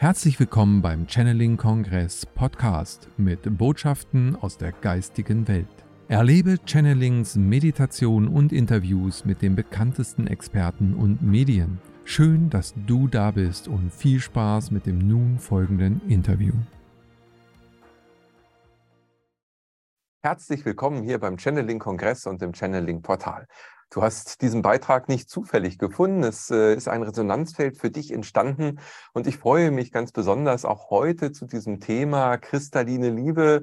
Herzlich willkommen beim Channeling Kongress Podcast mit Botschaften aus der geistigen Welt. Erlebe Channelings, Meditation und Interviews mit den bekanntesten Experten und Medien. Schön, dass du da bist und viel Spaß mit dem nun folgenden Interview. Herzlich willkommen hier beim Channeling Kongress und dem Channeling Portal. Du hast diesen Beitrag nicht zufällig gefunden. Es äh, ist ein Resonanzfeld für dich entstanden. Und ich freue mich ganz besonders auch heute zu diesem Thema kristalline Liebe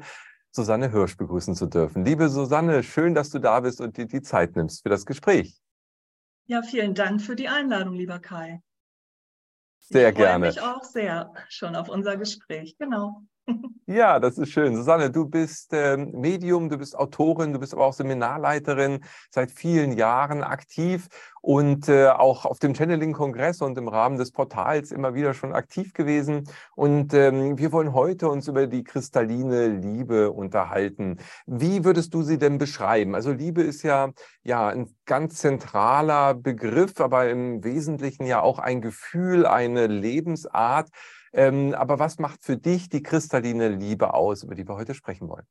Susanne Hirsch begrüßen zu dürfen. Liebe Susanne, schön, dass du da bist und dir die Zeit nimmst für das Gespräch. Ja, vielen Dank für die Einladung, lieber Kai. Sehr gerne. Ich freue mich auch sehr schon auf unser Gespräch. Genau. Ja, das ist schön. Susanne, du bist ähm, Medium, du bist Autorin, du bist aber auch Seminarleiterin, seit vielen Jahren aktiv und äh, auch auf dem Channeling-Kongress und im Rahmen des Portals immer wieder schon aktiv gewesen. Und ähm, wir wollen heute uns über die kristalline Liebe unterhalten. Wie würdest du sie denn beschreiben? Also Liebe ist ja, ja ein ganz zentraler Begriff, aber im Wesentlichen ja auch ein Gefühl, eine Lebensart. Ähm, aber was macht für dich die kristalline Liebe aus, über die wir heute sprechen wollen?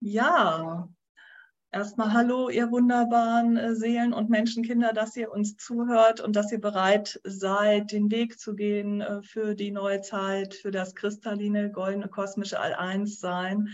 Ja, erstmal hallo, ihr wunderbaren äh, Seelen und Menschenkinder, dass ihr uns zuhört und dass ihr bereit seid, den Weg zu gehen äh, für die neue Zeit, für das kristalline, goldene, kosmische All-Eins-Sein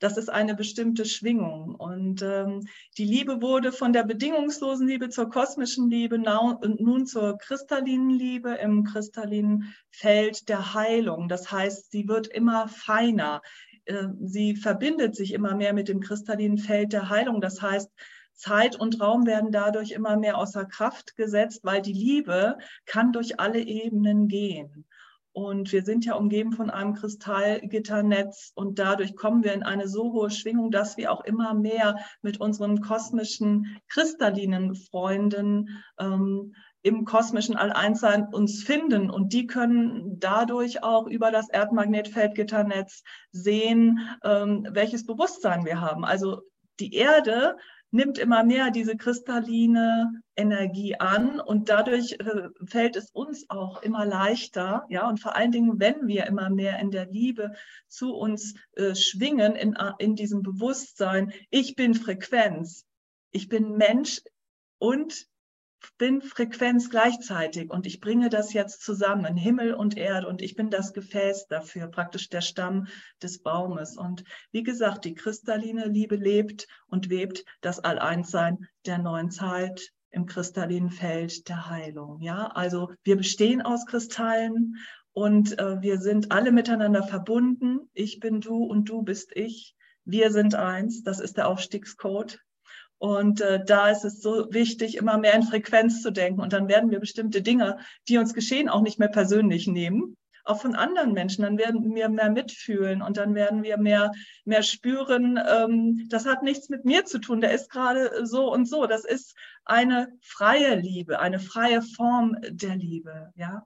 das ist eine bestimmte Schwingung. Und ähm, die Liebe wurde von der bedingungslosen Liebe zur kosmischen Liebe und nun zur kristallinen Liebe im kristallinen Feld der Heilung. Das heißt, sie wird immer feiner. Äh, sie verbindet sich immer mehr mit dem kristallinen Feld der Heilung. Das heißt, Zeit und Raum werden dadurch immer mehr außer Kraft gesetzt, weil die Liebe kann durch alle Ebenen gehen. Und wir sind ja umgeben von einem Kristallgitternetz und dadurch kommen wir in eine so hohe Schwingung, dass wir auch immer mehr mit unseren kosmischen kristallinen Freunden ähm, im kosmischen All-Eins-Sein uns finden. Und die können dadurch auch über das Erdmagnetfeldgitternetz sehen, ähm, welches Bewusstsein wir haben. Also die Erde nimmt immer mehr diese kristalline Energie an und dadurch äh, fällt es uns auch immer leichter, ja, und vor allen Dingen, wenn wir immer mehr in der Liebe zu uns äh, schwingen, in, äh, in diesem Bewusstsein, ich bin Frequenz, ich bin Mensch und bin Frequenz gleichzeitig und ich bringe das jetzt zusammen, Himmel und Erde und ich bin das Gefäß dafür, praktisch der Stamm des Baumes. Und wie gesagt, die kristalline Liebe lebt und webt das All-Eins-Sein der neuen Zeit im kristallinen Feld der Heilung. Ja, also wir bestehen aus Kristallen und äh, wir sind alle miteinander verbunden. Ich bin du und du bist ich. Wir sind eins. Das ist der Aufstiegscode und äh, da ist es so wichtig, immer mehr in Frequenz zu denken. Und dann werden wir bestimmte Dinge, die uns geschehen, auch nicht mehr persönlich nehmen, auch von anderen Menschen. Dann werden wir mehr mitfühlen und dann werden wir mehr, mehr spüren, ähm, das hat nichts mit mir zu tun, der ist gerade so und so. Das ist eine freie Liebe, eine freie Form der Liebe, ja.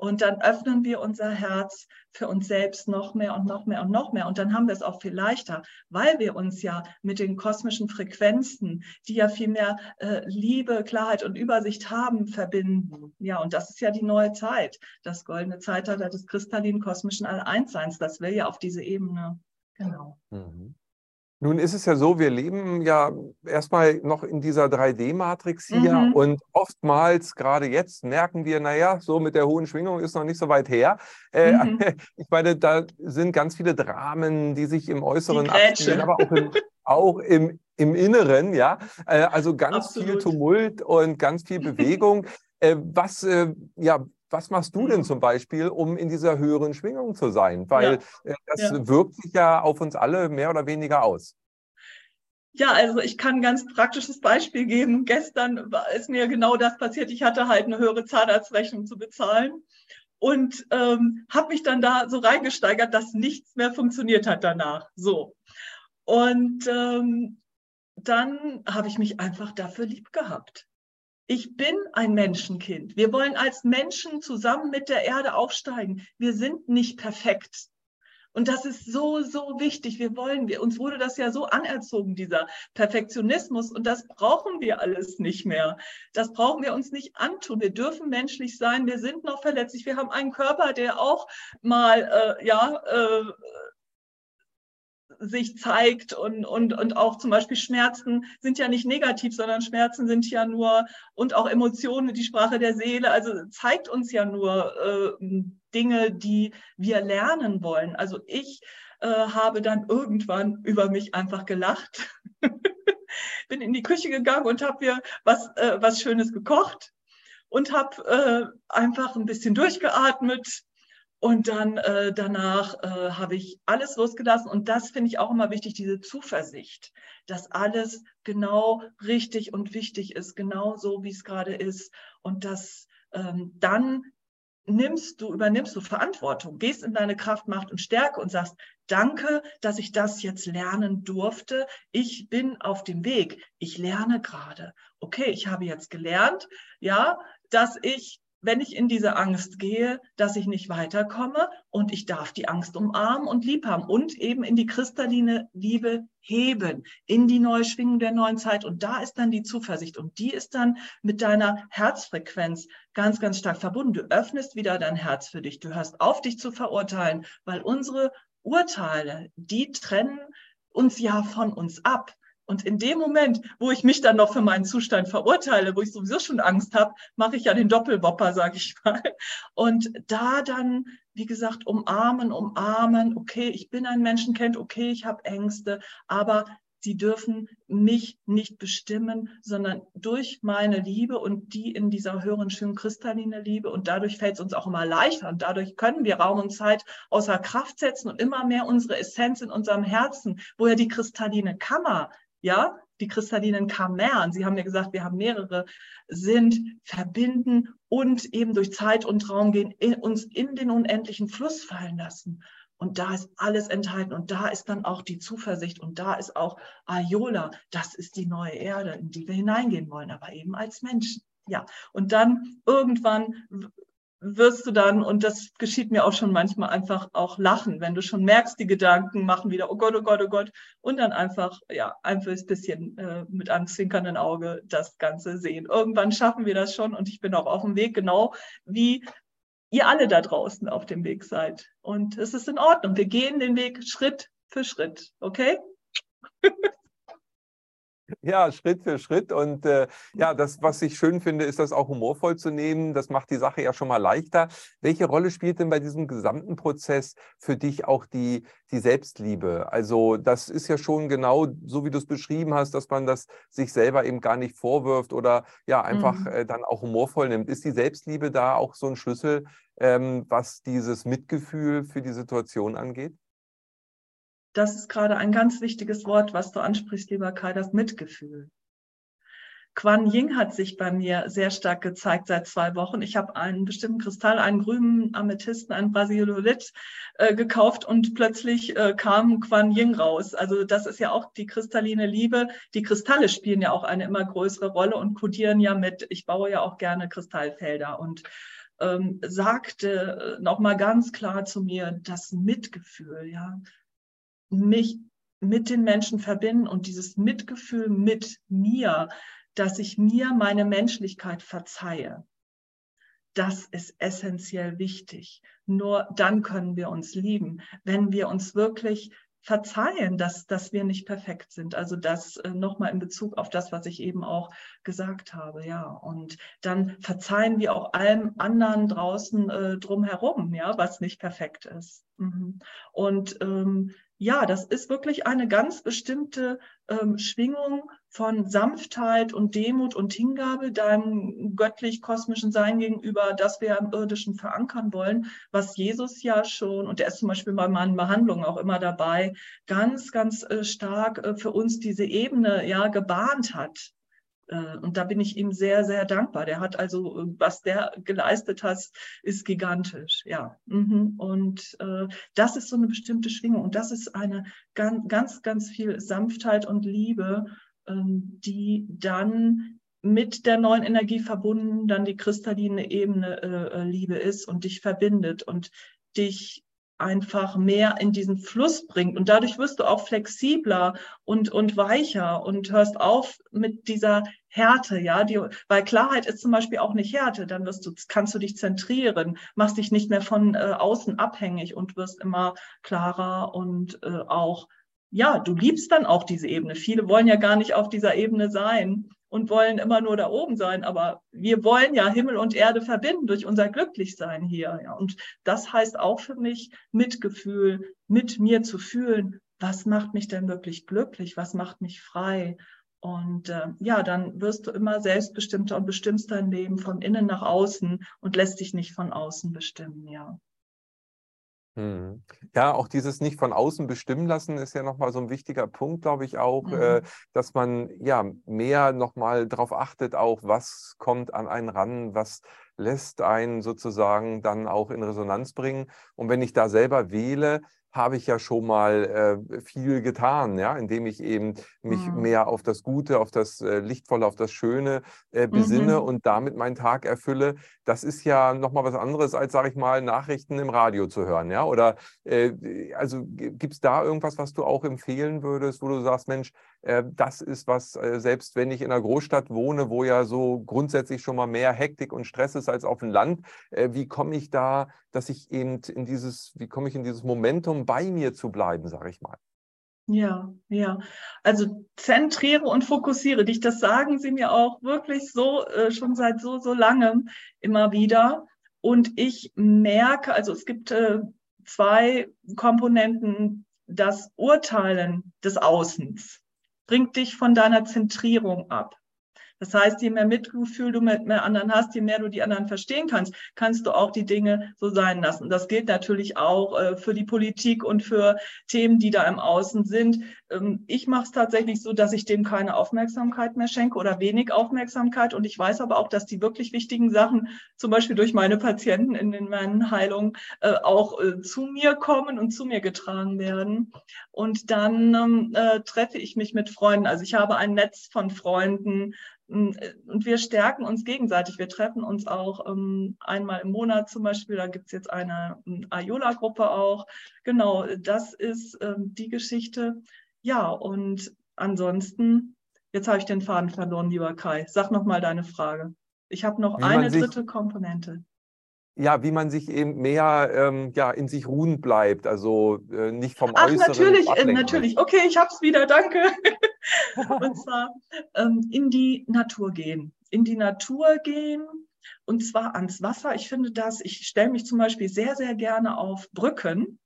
Und dann öffnen wir unser Herz für uns selbst noch mehr und noch mehr und noch mehr. Und dann haben wir es auch viel leichter, weil wir uns ja mit den kosmischen Frequenzen, die ja viel mehr äh, Liebe, Klarheit und Übersicht haben, verbinden. Ja, und das ist ja die neue Zeit, das goldene Zeitalter des kristallinen kosmischen All-Eins-Seins. Das will ja auf diese Ebene. Genau. Mhm. Nun ist es ja so, wir leben ja erstmal noch in dieser 3D-Matrix hier mhm. und oftmals, gerade jetzt, merken wir, naja, so mit der hohen Schwingung ist noch nicht so weit her. Äh, mhm. Ich meine, da sind ganz viele Dramen, die sich im Äußeren abspielen, aber auch im, auch im, im Inneren, ja. Äh, also ganz Absolut. viel Tumult und ganz viel Bewegung. Äh, was, ja, was machst du denn mhm. zum Beispiel, um in dieser höheren Schwingung zu sein? Weil ja. Äh, das ja. wirkt sich ja auf uns alle mehr oder weniger aus. Ja, also ich kann ein ganz praktisches Beispiel geben. Gestern ist mir genau das passiert. Ich hatte halt eine höhere Zahnarztrechnung zu bezahlen und ähm, habe mich dann da so reingesteigert, dass nichts mehr funktioniert hat danach. So. Und ähm, dann habe ich mich einfach dafür lieb gehabt. Ich bin ein Menschenkind. Wir wollen als Menschen zusammen mit der Erde aufsteigen. Wir sind nicht perfekt. Und das ist so, so wichtig. Wir wollen, wir, uns wurde das ja so anerzogen, dieser Perfektionismus. Und das brauchen wir alles nicht mehr. Das brauchen wir uns nicht antun. Wir dürfen menschlich sein. Wir sind noch verletzlich. Wir haben einen Körper, der auch mal, äh, ja, äh, sich zeigt und, und, und auch zum Beispiel Schmerzen sind ja nicht negativ, sondern Schmerzen sind ja nur und auch Emotionen, die Sprache der Seele, also zeigt uns ja nur äh, Dinge, die wir lernen wollen. Also ich äh, habe dann irgendwann über mich einfach gelacht, bin in die Küche gegangen und habe mir was, äh, was Schönes gekocht und habe äh, einfach ein bisschen durchgeatmet, und dann äh, danach äh, habe ich alles losgelassen. Und das finde ich auch immer wichtig, diese Zuversicht, dass alles genau richtig und wichtig ist, genau so, wie es gerade ist. Und dass ähm, dann nimmst du, übernimmst du Verantwortung, gehst in deine Kraft, Macht und Stärke und sagst, danke, dass ich das jetzt lernen durfte. Ich bin auf dem Weg. Ich lerne gerade. Okay, ich habe jetzt gelernt, ja, dass ich wenn ich in diese Angst gehe, dass ich nicht weiterkomme und ich darf die Angst umarmen und lieb haben und eben in die kristalline Liebe heben, in die neue Schwingung der neuen Zeit. Und da ist dann die Zuversicht und die ist dann mit deiner Herzfrequenz ganz, ganz stark verbunden. Du öffnest wieder dein Herz für dich. Du hörst auf, dich zu verurteilen, weil unsere Urteile, die trennen uns ja von uns ab. Und in dem Moment, wo ich mich dann noch für meinen Zustand verurteile, wo ich sowieso schon Angst habe, mache ich ja den Doppelwopper, sage ich mal. Und da dann, wie gesagt, umarmen, umarmen, okay, ich bin ein Menschenkind, okay, ich habe Ängste, aber sie dürfen mich nicht bestimmen, sondern durch meine Liebe und die in dieser höheren, schönen kristallinen Liebe. Und dadurch fällt es uns auch immer leichter. Und dadurch können wir Raum und Zeit außer Kraft setzen und immer mehr unsere Essenz in unserem Herzen, wo ja die kristalline Kammer ja, die kristallinen Kammern, Sie haben ja gesagt, wir haben mehrere, sind, verbinden und eben durch Zeit und Raum gehen, in, uns in den unendlichen Fluss fallen lassen. Und da ist alles enthalten und da ist dann auch die Zuversicht und da ist auch Ayola. Das ist die neue Erde, in die wir hineingehen wollen, aber eben als Menschen. Ja, und dann irgendwann wirst du dann, und das geschieht mir auch schon manchmal, einfach auch lachen, wenn du schon merkst, die Gedanken machen wieder, oh Gott, oh Gott, oh Gott, und dann einfach, ja, einfach ein bisschen äh, mit einem zwinkernden Auge das Ganze sehen. Irgendwann schaffen wir das schon und ich bin auch auf dem Weg, genau wie ihr alle da draußen auf dem Weg seid. Und es ist in Ordnung. Wir gehen den Weg Schritt für Schritt, okay? Ja, Schritt für Schritt. Und äh, ja, das, was ich schön finde, ist das auch humorvoll zu nehmen. Das macht die Sache ja schon mal leichter. Welche Rolle spielt denn bei diesem gesamten Prozess für dich auch die, die Selbstliebe? Also, das ist ja schon genau so, wie du es beschrieben hast, dass man das sich selber eben gar nicht vorwirft oder ja, einfach mhm. äh, dann auch humorvoll nimmt. Ist die Selbstliebe da auch so ein Schlüssel, ähm, was dieses Mitgefühl für die Situation angeht? Das ist gerade ein ganz wichtiges Wort, was du ansprichst, lieber Kai, das Mitgefühl. Quan Ying hat sich bei mir sehr stark gezeigt seit zwei Wochen. Ich habe einen bestimmten Kristall, einen grünen Amethysten, einen Brasilolit äh, gekauft und plötzlich äh, kam Quan Ying raus. Also das ist ja auch die kristalline Liebe. Die Kristalle spielen ja auch eine immer größere Rolle und kodieren ja mit. Ich baue ja auch gerne Kristallfelder und ähm, sagte äh, nochmal ganz klar zu mir, das Mitgefühl, ja, mich mit den Menschen verbinden und dieses Mitgefühl mit mir, dass ich mir meine Menschlichkeit verzeihe. Das ist essentiell wichtig. Nur dann können wir uns lieben, wenn wir uns wirklich verzeihen, dass, dass wir nicht perfekt sind. Also das äh, nochmal in Bezug auf das, was ich eben auch gesagt habe, ja. Und dann verzeihen wir auch allem anderen draußen äh, drumherum, ja, was nicht perfekt ist. Mhm. Und ähm, ja, das ist wirklich eine ganz bestimmte ähm, Schwingung von Sanftheit und Demut und Hingabe deinem göttlich-kosmischen Sein gegenüber, das wir im Irdischen verankern wollen, was Jesus ja schon, und er ist zum Beispiel bei meinen Behandlungen auch immer dabei, ganz, ganz äh, stark äh, für uns diese Ebene ja gebahnt hat. Äh, und da bin ich ihm sehr, sehr dankbar. Der hat also, was der geleistet hat, ist gigantisch. Ja. Mhm. Und äh, das ist so eine bestimmte Schwingung. Und das ist eine ganz, ganz, ganz viel Sanftheit und Liebe, ähm, die dann mit der neuen Energie verbunden dann die kristalline Ebene äh, Liebe ist und dich verbindet und dich einfach mehr in diesen Fluss bringt. Und dadurch wirst du auch flexibler und, und weicher und hörst auf mit dieser Härte, ja, die, weil Klarheit ist zum Beispiel auch nicht Härte, dann wirst du, kannst du dich zentrieren, machst dich nicht mehr von äh, außen abhängig und wirst immer klarer und äh, auch, ja, du liebst dann auch diese Ebene. Viele wollen ja gar nicht auf dieser Ebene sein und wollen immer nur da oben sein. Aber wir wollen ja Himmel und Erde verbinden durch unser Glücklichsein hier. Und das heißt auch für mich Mitgefühl, mit mir zu fühlen, was macht mich denn wirklich glücklich, was macht mich frei. Und äh, ja, dann wirst du immer selbstbestimmter und bestimmst dein Leben von innen nach außen und lässt dich nicht von außen bestimmen, ja. Mhm. Ja, auch dieses nicht von außen bestimmen lassen ist ja nochmal so ein wichtiger Punkt, glaube ich auch, mhm. äh, dass man ja mehr nochmal darauf achtet, auch was kommt an einen ran, was lässt einen sozusagen dann auch in Resonanz bringen. Und wenn ich da selber wähle, habe ich ja schon mal äh, viel getan, ja, indem ich eben mich mhm. mehr auf das Gute, auf das äh, Lichtvolle, auf das Schöne äh, besinne mhm. und damit meinen Tag erfülle. Das ist ja nochmal was anderes, als, sage ich mal, Nachrichten im Radio zu hören, ja. Oder äh, also gibt es da irgendwas, was du auch empfehlen würdest, wo du sagst, Mensch, äh, das ist was, äh, selbst wenn ich in einer Großstadt wohne, wo ja so grundsätzlich schon mal mehr Hektik und Stress ist als auf dem Land, wie komme ich da, dass ich eben in dieses, wie komme ich in dieses Momentum bei mir zu bleiben, sage ich mal. Ja, ja. Also zentriere und fokussiere dich. Das sagen sie mir auch wirklich so äh, schon seit so, so langem immer wieder. Und ich merke, also es gibt äh, zwei Komponenten. Das Urteilen des Außens bringt dich von deiner Zentrierung ab. Das heißt, je mehr Mitgefühl du mit mehr anderen hast, je mehr du die anderen verstehen kannst, kannst du auch die Dinge so sein lassen. Das gilt natürlich auch äh, für die Politik und für Themen, die da im Außen sind. Ähm, ich mache es tatsächlich so, dass ich dem keine Aufmerksamkeit mehr schenke oder wenig Aufmerksamkeit. Und ich weiß aber auch, dass die wirklich wichtigen Sachen, zum Beispiel durch meine Patienten in, in meinen Heilungen, äh, auch äh, zu mir kommen und zu mir getragen werden. Und dann ähm, äh, treffe ich mich mit Freunden. Also ich habe ein Netz von Freunden, und wir stärken uns gegenseitig. Wir treffen uns auch ähm, einmal im Monat zum Beispiel. Da gibt es jetzt eine Ayola-Gruppe auch. Genau, das ist ähm, die Geschichte. Ja, und ansonsten, jetzt habe ich den Faden verloren, lieber Kai. Sag nochmal deine Frage. Ich habe noch Wie eine dritte Komponente ja, wie man sich eben mehr ähm, ja, in sich ruhen bleibt, also äh, nicht vom Ach, Äußeren. Natürlich, äh, natürlich. Okay, ich habe es wieder, danke. Und zwar ähm, in die Natur gehen. In die Natur gehen und zwar ans Wasser. Ich finde das, ich stelle mich zum Beispiel sehr, sehr gerne auf Brücken.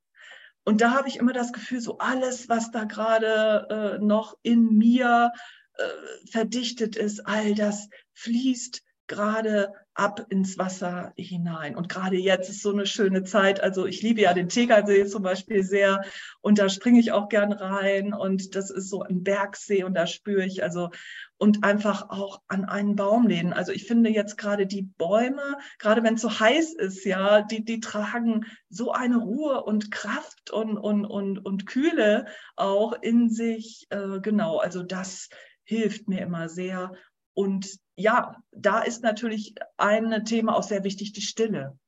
Und da habe ich immer das Gefühl, so alles, was da gerade äh, noch in mir äh, verdichtet ist, all das fließt gerade ab ins Wasser hinein. Und gerade jetzt ist so eine schöne Zeit. Also ich liebe ja den Tegersee zum Beispiel sehr und da springe ich auch gern rein und das ist so ein Bergsee und da spüre ich also und einfach auch an einen Baum lehnen. Also ich finde jetzt gerade die Bäume, gerade wenn es so heiß ist, ja, die, die tragen so eine Ruhe und Kraft und, und, und, und Kühle auch in sich. Äh, genau, also das hilft mir immer sehr. Und ja, da ist natürlich ein Thema auch sehr wichtig, die Stille.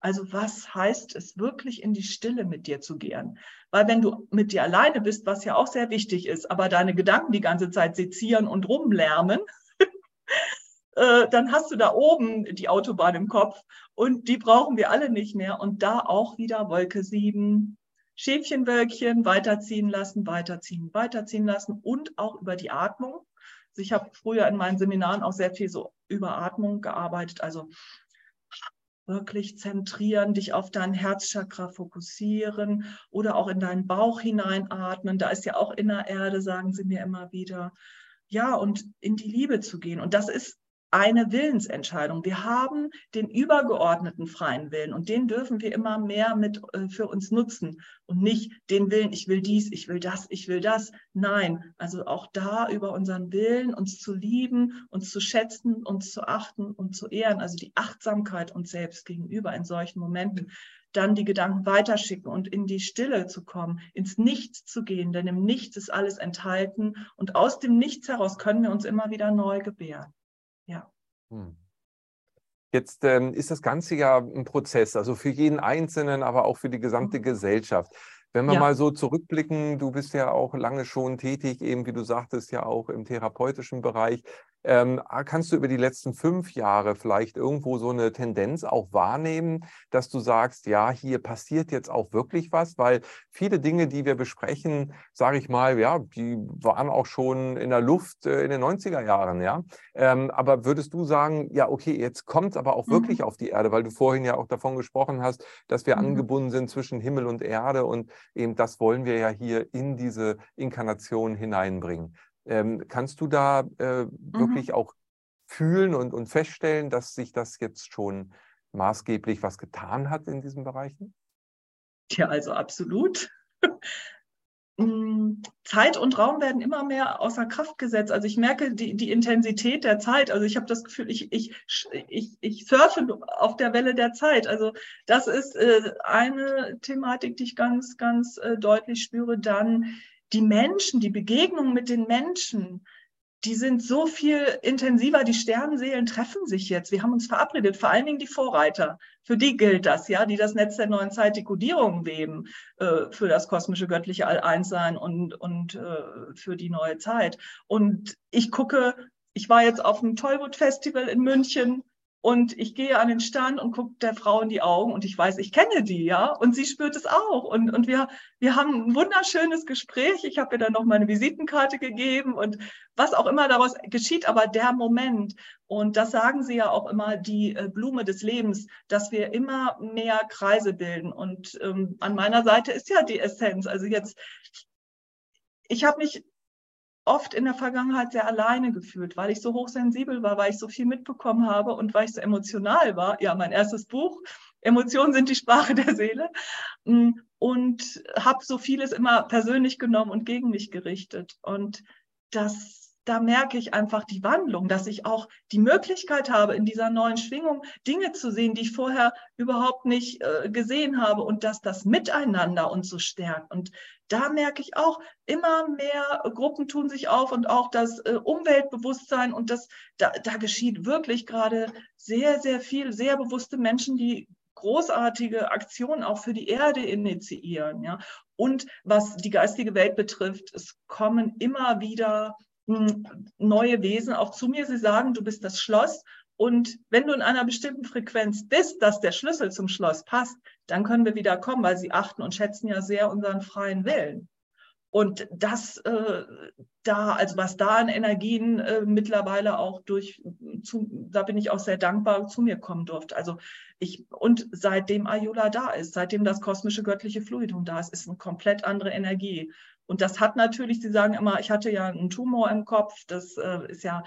Also was heißt es wirklich in die Stille mit dir zu gehen? Weil wenn du mit dir alleine bist, was ja auch sehr wichtig ist, aber deine Gedanken die ganze Zeit sezieren und rumlärmen, äh, dann hast du da oben die Autobahn im Kopf und die brauchen wir alle nicht mehr. Und da auch wieder Wolke 7, Schäfchenwölkchen weiterziehen lassen, weiterziehen, weiterziehen lassen und auch über die Atmung. Also ich habe früher in meinen Seminaren auch sehr viel so über Atmung gearbeitet, also wirklich zentrieren, dich auf dein Herzchakra fokussieren oder auch in deinen Bauch hineinatmen. Da ist ja auch Innererde, sagen sie mir immer wieder. Ja, und in die Liebe zu gehen. Und das ist eine Willensentscheidung. Wir haben den übergeordneten freien Willen und den dürfen wir immer mehr mit äh, für uns nutzen und nicht den Willen, ich will dies, ich will das, ich will das. Nein, also auch da über unseren Willen uns zu lieben, uns zu schätzen, uns zu achten und zu ehren, also die Achtsamkeit uns selbst gegenüber in solchen Momenten dann die Gedanken weiterschicken und in die Stille zu kommen, ins Nichts zu gehen, denn im Nichts ist alles enthalten und aus dem Nichts heraus können wir uns immer wieder neu gebären. Hm. Jetzt ähm, ist das Ganze ja ein Prozess, also für jeden Einzelnen, aber auch für die gesamte Mhm. Gesellschaft. Wenn wir Ja. mal so zurückblicken, du bist ja auch lange schon tätig, eben wie du sagtest, ja auch im therapeutischen Bereich. Ähm, kannst du über die letzten fünf Jahre vielleicht irgendwo so eine Tendenz auch wahrnehmen, dass du sagst, ja, hier passiert jetzt auch wirklich was? Weil viele Dinge, die wir besprechen, sage ich mal, ja, die waren auch schon in der Luft äh, in den 90er Jahren, ja. Ähm, aber würdest du sagen, ja, okay, jetzt kommt es aber auch Mhm. wirklich auf die Erde, weil du vorhin ja auch davon gesprochen hast, dass wir Mhm. angebunden sind zwischen Himmel und Erde und eben das wollen wir ja hier in diese Inkarnation hineinbringen. Ähm, kannst du da äh, wirklich auch fühlen und, und feststellen, dass sich das jetzt schon maßgeblich was getan hat in diesen Bereichen? Ja, also absolut. Mm, Zeit und Raum werden immer mehr außer Kraft gesetzt. Also ich merke die, die Intensität der Zeit. Also ich habe das Gefühl, ich, ich, ich, ich surfe auf der Welle der Zeit. Also das ist äh, eine Thematik, die ich ganz, ganz äh, deutlich spüre. Dann die Menschen, die Begegnung mit den Menschen, die sind so viel intensiver. Die Sternenseelen treffen sich jetzt. Wir haben uns verabredet, vor allen Dingen die Vorreiter. Für die gilt das, ja, die das Netz der neuen Zeit, die Kodierung weben äh, für das kosmische göttliche All-Eins-Sein und, und äh, für die neue Zeit. Und ich gucke, ich war jetzt auf dem Tollwood Festival in München und ich gehe an den Stand und gucke der Frau in die Augen und ich weiß, ich kenne die, ja, und sie spürt es auch. Und, und wir, wir haben ein wunderschönes Gespräch. Ich habe ihr dann noch meine Visitenkarte gegeben und was auch immer daraus geschieht, aber der Moment, und das sagen sie ja auch immer, die äh, Blume des Lebens, dass wir immer mehr Kreise bilden. Und ähm, an meiner Seite ist ja die Essenz. Also jetzt, ich habe mich oft in der Vergangenheit sehr alleine gefühlt, weil ich so hochsensibel war, weil ich so viel mitbekommen habe und weil ich so emotional war. Ja, mein erstes Buch, Emotionen sind die Sprache der Seele. Und habe so vieles immer persönlich genommen und gegen mich gerichtet. Und das da merke ich einfach die Wandlung, dass ich auch die Möglichkeit habe, in dieser neuen Schwingung Dinge zu sehen, die ich vorher überhaupt nicht äh, gesehen habe und dass das Miteinander uns so stärkt. Und da merke ich auch, immer mehr Gruppen tun sich auf und auch das äh, Umweltbewusstsein und das, da, da geschieht wirklich gerade sehr, sehr viel, sehr bewusste Menschen, die großartige Aktionen auch für die Erde initiieren. Ja? Und was die geistige Welt betrifft, es kommen immer wieder neue Wesen auch zu mir. Sie sagen, du bist das Schloss. Und wenn du in einer bestimmten Frequenz bist, dass der Schlüssel zum Schloss passt, dann können wir wieder kommen, weil sie achten und schätzen ja sehr unseren freien Willen. Und das äh, da, also was da an Energien äh, mittlerweile auch durch, zu, da bin ich auch sehr dankbar, zu mir kommen durfte. Also ich, und seitdem Ayula da ist, seitdem das kosmische göttliche Fluidum da ist, ist eine komplett andere Energie. Und das hat natürlich, Sie sagen immer, ich hatte ja einen Tumor im Kopf, das äh, ist ja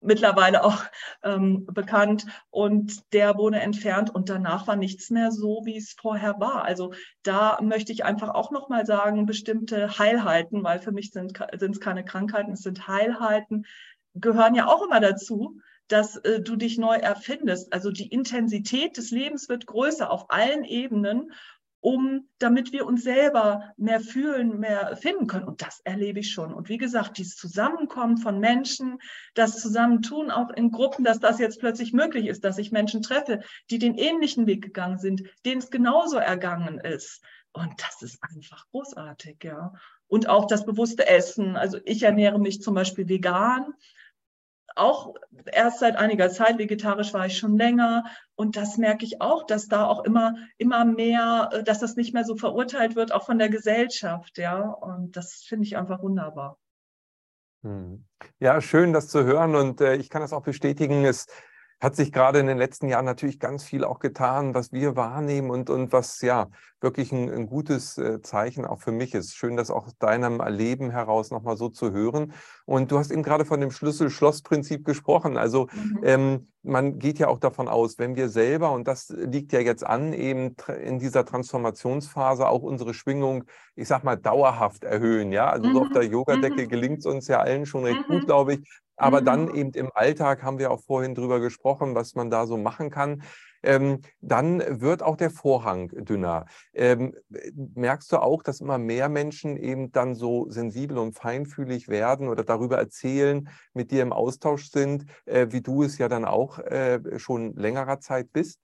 mittlerweile auch ähm, bekannt und der wurde entfernt und danach war nichts mehr so, wie es vorher war. Also da möchte ich einfach auch nochmal sagen, bestimmte Heilheiten, weil für mich sind es keine Krankheiten, es sind Heilheiten, gehören ja auch immer dazu, dass äh, du dich neu erfindest. Also die Intensität des Lebens wird größer auf allen Ebenen um, damit wir uns selber mehr fühlen, mehr finden können. Und das erlebe ich schon. Und wie gesagt, dieses Zusammenkommen von Menschen, das Zusammentun auch in Gruppen, dass das jetzt plötzlich möglich ist, dass ich Menschen treffe, die den ähnlichen Weg gegangen sind, denen es genauso ergangen ist. Und das ist einfach großartig, ja. Und auch das bewusste Essen. Also ich ernähre mich zum Beispiel vegan auch erst seit einiger Zeit, vegetarisch war ich schon länger und das merke ich auch, dass da auch immer, immer mehr, dass das nicht mehr so verurteilt wird, auch von der Gesellschaft, ja, und das finde ich einfach wunderbar. Hm. Ja, schön, das zu hören und äh, ich kann das auch bestätigen, es hat sich gerade in den letzten Jahren natürlich ganz viel auch getan, was wir wahrnehmen und, und was ja wirklich ein, ein gutes äh, Zeichen auch für mich ist. Schön, das auch aus deinem Erleben heraus nochmal so zu hören. Und du hast eben gerade von dem Schlüssel-Schloss-Prinzip gesprochen. Also mhm. ähm, man geht ja auch davon aus, wenn wir selber, und das liegt ja jetzt an, eben in dieser Transformationsphase auch unsere Schwingung, ich sag mal, dauerhaft erhöhen. Ja, also mhm. so auf der Yogadecke mhm. gelingt es uns ja allen schon recht gut, glaube ich. Aber dann eben im Alltag haben wir auch vorhin drüber gesprochen, was man da so machen kann. Ähm, dann wird auch der Vorhang dünner. Ähm, merkst du auch, dass immer mehr Menschen eben dann so sensibel und feinfühlig werden oder darüber erzählen, mit dir im Austausch sind, äh, wie du es ja dann auch äh, schon längerer Zeit bist?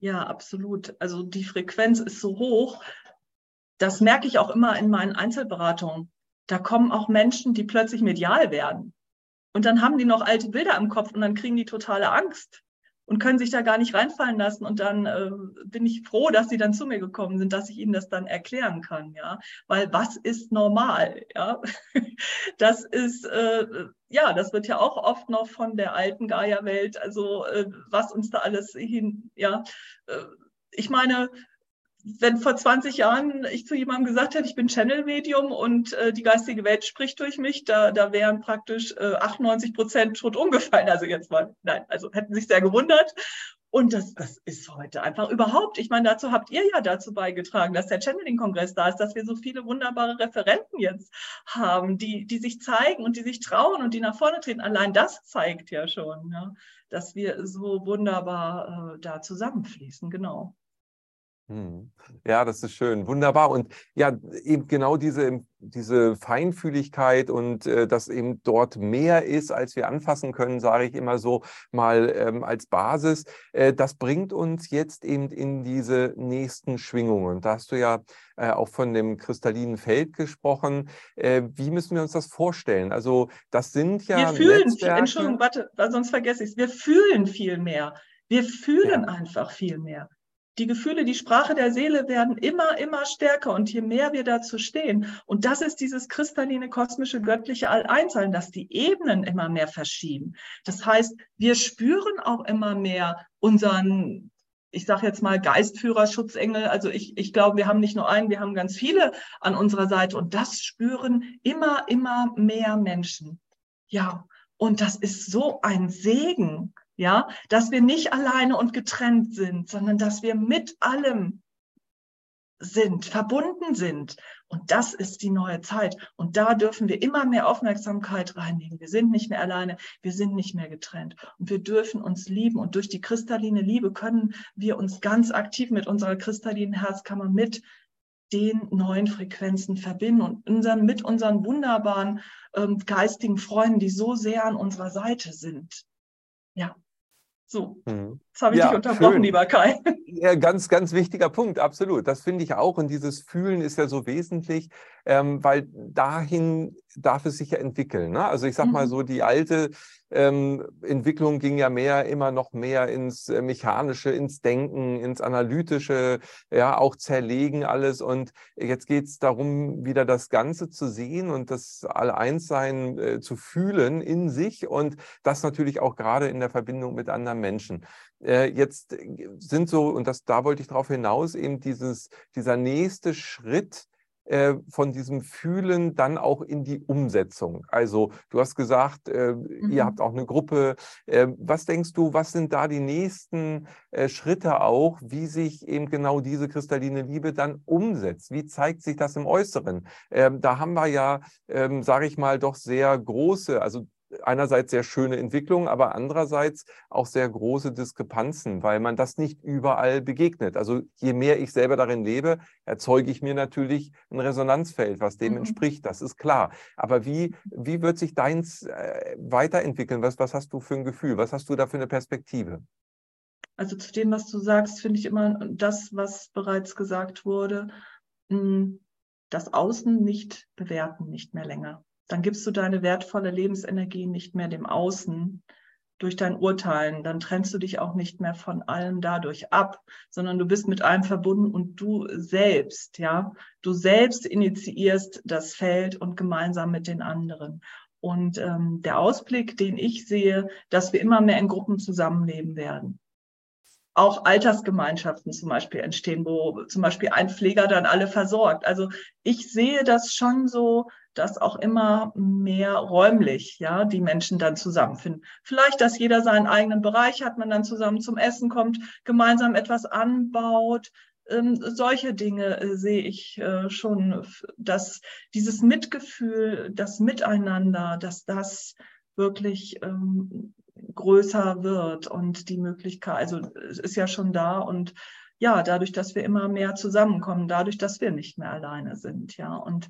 Ja, absolut. Also die Frequenz ist so hoch. Das merke ich auch immer in meinen Einzelberatungen. Da kommen auch Menschen, die plötzlich medial werden. Und dann haben die noch alte Bilder im Kopf und dann kriegen die totale Angst und können sich da gar nicht reinfallen lassen. Und dann äh, bin ich froh, dass sie dann zu mir gekommen sind, dass ich ihnen das dann erklären kann, ja. Weil was ist normal, ja? Das ist, äh, ja, das wird ja auch oft noch von der alten Gaia-Welt, also äh, was uns da alles hin, ja. Äh, ich meine, wenn vor 20 Jahren ich zu jemandem gesagt hätte, ich bin Channel-Medium und äh, die geistige Welt spricht durch mich, da, da wären praktisch äh, 98 Prozent tot umgefallen. Also jetzt mal, nein, also hätten sich sehr gewundert. Und das, das ist heute einfach überhaupt. Ich meine, dazu habt ihr ja dazu beigetragen, dass der Channeling-Kongress da ist, dass wir so viele wunderbare Referenten jetzt haben, die, die sich zeigen und die sich trauen und die nach vorne treten. Allein das zeigt ja schon, ja, dass wir so wunderbar äh, da zusammenfließen. Genau. Mhm. Ja, das ist schön, wunderbar. Und ja, eben genau diese, diese Feinfühligkeit und äh, dass eben dort mehr ist, als wir anfassen können, sage ich immer so mal ähm, als Basis, äh, das bringt uns jetzt eben in diese nächsten Schwingungen. Da hast du ja äh, auch von dem kristallinen Feld gesprochen. Äh, wie müssen wir uns das vorstellen? Also das sind ja. Wir fühlen, Netzwerke. Entschuldigung, warte, sonst vergesse ich es. Wir fühlen viel mehr. Wir fühlen ja. einfach viel mehr die Gefühle, die Sprache der Seele werden immer, immer stärker und je mehr wir dazu stehen. Und das ist dieses kristalline, kosmische, göttliche All-Einsein, dass die Ebenen immer mehr verschieben. Das heißt, wir spüren auch immer mehr unseren, ich sage jetzt mal Geistführer, Schutzengel. Also ich, ich glaube, wir haben nicht nur einen, wir haben ganz viele an unserer Seite und das spüren immer, immer mehr Menschen. Ja, und das ist so ein Segen ja, dass wir nicht alleine und getrennt sind, sondern dass wir mit allem sind, verbunden sind. Und das ist die neue Zeit. Und da dürfen wir immer mehr Aufmerksamkeit reinnehmen. Wir sind nicht mehr alleine, wir sind nicht mehr getrennt. Und wir dürfen uns lieben. Und durch die kristalline Liebe können wir uns ganz aktiv mit unserer kristallinen Herzkammer mit den neuen Frequenzen verbinden und unseren, mit unseren wunderbaren ähm, geistigen Freunden, die so sehr an unserer Seite sind. Ja. So, mhm. Jetzt habe ich ja, dich unterbrochen, schön. lieber Kai. Ja, ganz, ganz wichtiger Punkt, absolut. Das finde ich auch. Und dieses Fühlen ist ja so wesentlich, ähm, weil dahin darf es sich ja entwickeln. Ne? Also ich sage mhm. mal so, die alte ähm, Entwicklung ging ja mehr, immer noch mehr ins äh, Mechanische, ins Denken, ins Analytische, ja, auch zerlegen alles. Und jetzt geht es darum, wieder das Ganze zu sehen und das All-Eins-Sein äh, zu fühlen in sich und das natürlich auch gerade in der Verbindung mit anderen Menschen. Äh, jetzt sind so, und das, da wollte ich darauf hinaus, eben dieses, dieser nächste Schritt, äh, von diesem Fühlen dann auch in die Umsetzung? Also du hast gesagt, äh, mhm. ihr habt auch eine Gruppe. Äh, was denkst du, was sind da die nächsten äh, Schritte auch, wie sich eben genau diese kristalline Liebe dann umsetzt? Wie zeigt sich das im Äußeren? Ähm, da haben wir ja, ähm, sage ich mal, doch sehr große, also einerseits sehr schöne Entwicklung, aber andererseits auch sehr große Diskrepanzen, weil man das nicht überall begegnet. Also je mehr ich selber darin lebe, erzeuge ich mir natürlich ein Resonanzfeld, was dem mhm. entspricht. Das ist klar. Aber wie, wie wird sich deins äh, weiterentwickeln? Was, was hast du für ein Gefühl? Was hast du da für eine Perspektive? Also zu dem, was du sagst, finde ich immer das, was bereits gesagt wurde, hm, das Außen nicht bewerten, nicht mehr länger dann gibst du deine wertvolle Lebensenergie nicht mehr dem Außen durch dein Urteilen. Dann trennst du dich auch nicht mehr von allem dadurch ab, sondern du bist mit allem verbunden und du selbst, ja, du selbst initiierst das Feld und gemeinsam mit den anderen. Und ähm, der Ausblick, den ich sehe, dass wir immer mehr in Gruppen zusammenleben werden auch Altersgemeinschaften zum Beispiel entstehen, wo zum Beispiel ein Pfleger dann alle versorgt. Also ich sehe das schon so, dass auch immer mehr räumlich, ja, die Menschen dann zusammenfinden. Vielleicht, dass jeder seinen eigenen Bereich hat, man dann zusammen zum Essen kommt, gemeinsam etwas anbaut. Ähm, solche Dinge äh, sehe ich äh, schon, dass dieses Mitgefühl, das Miteinander, dass das wirklich ähm, größer wird und die Möglichkeit, also es ist ja schon da und ja, dadurch, dass wir immer mehr zusammenkommen, dadurch, dass wir nicht mehr alleine sind, ja. Und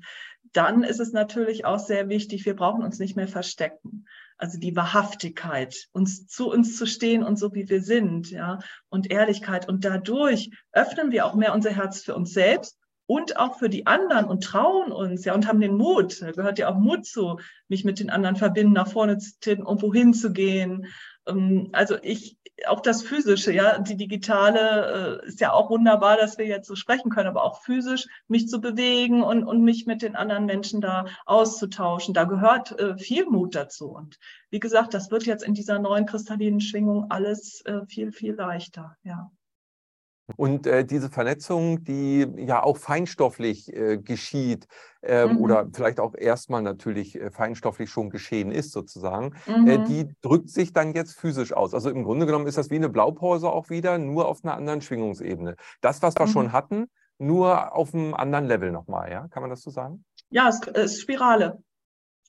dann ist es natürlich auch sehr wichtig, wir brauchen uns nicht mehr verstecken. Also die Wahrhaftigkeit, uns zu uns zu stehen und so wie wir sind, ja, und Ehrlichkeit. Und dadurch öffnen wir auch mehr unser Herz für uns selbst und auch für die anderen und trauen uns, ja, und haben den Mut, da gehört ja auch Mut zu, mich mit den anderen verbinden, nach vorne zu treten, um wohin zu gehen. Ähm, also ich, auch das Physische, ja, die digitale äh, ist ja auch wunderbar, dass wir jetzt so sprechen können, aber auch physisch mich zu bewegen und, und mich mit den anderen Menschen da auszutauschen. Da gehört äh, viel Mut dazu. Und wie gesagt, das wird jetzt in dieser neuen kristallinen Schwingung alles äh, viel, viel leichter, ja. Und äh, diese Vernetzung, die ja auch feinstofflich äh, geschieht äh, mhm. oder vielleicht auch erstmal natürlich äh, feinstofflich schon geschehen ist sozusagen, äh, mhm. die drückt sich dann jetzt physisch aus. Also im Grunde genommen ist das wie eine Blaupause auch wieder, nur auf einer anderen Schwingungsebene. Das, was wir mhm. schon hatten, nur auf einem anderen Level nochmal, ja? Kann man das so sagen? Ja, es ist Spirale.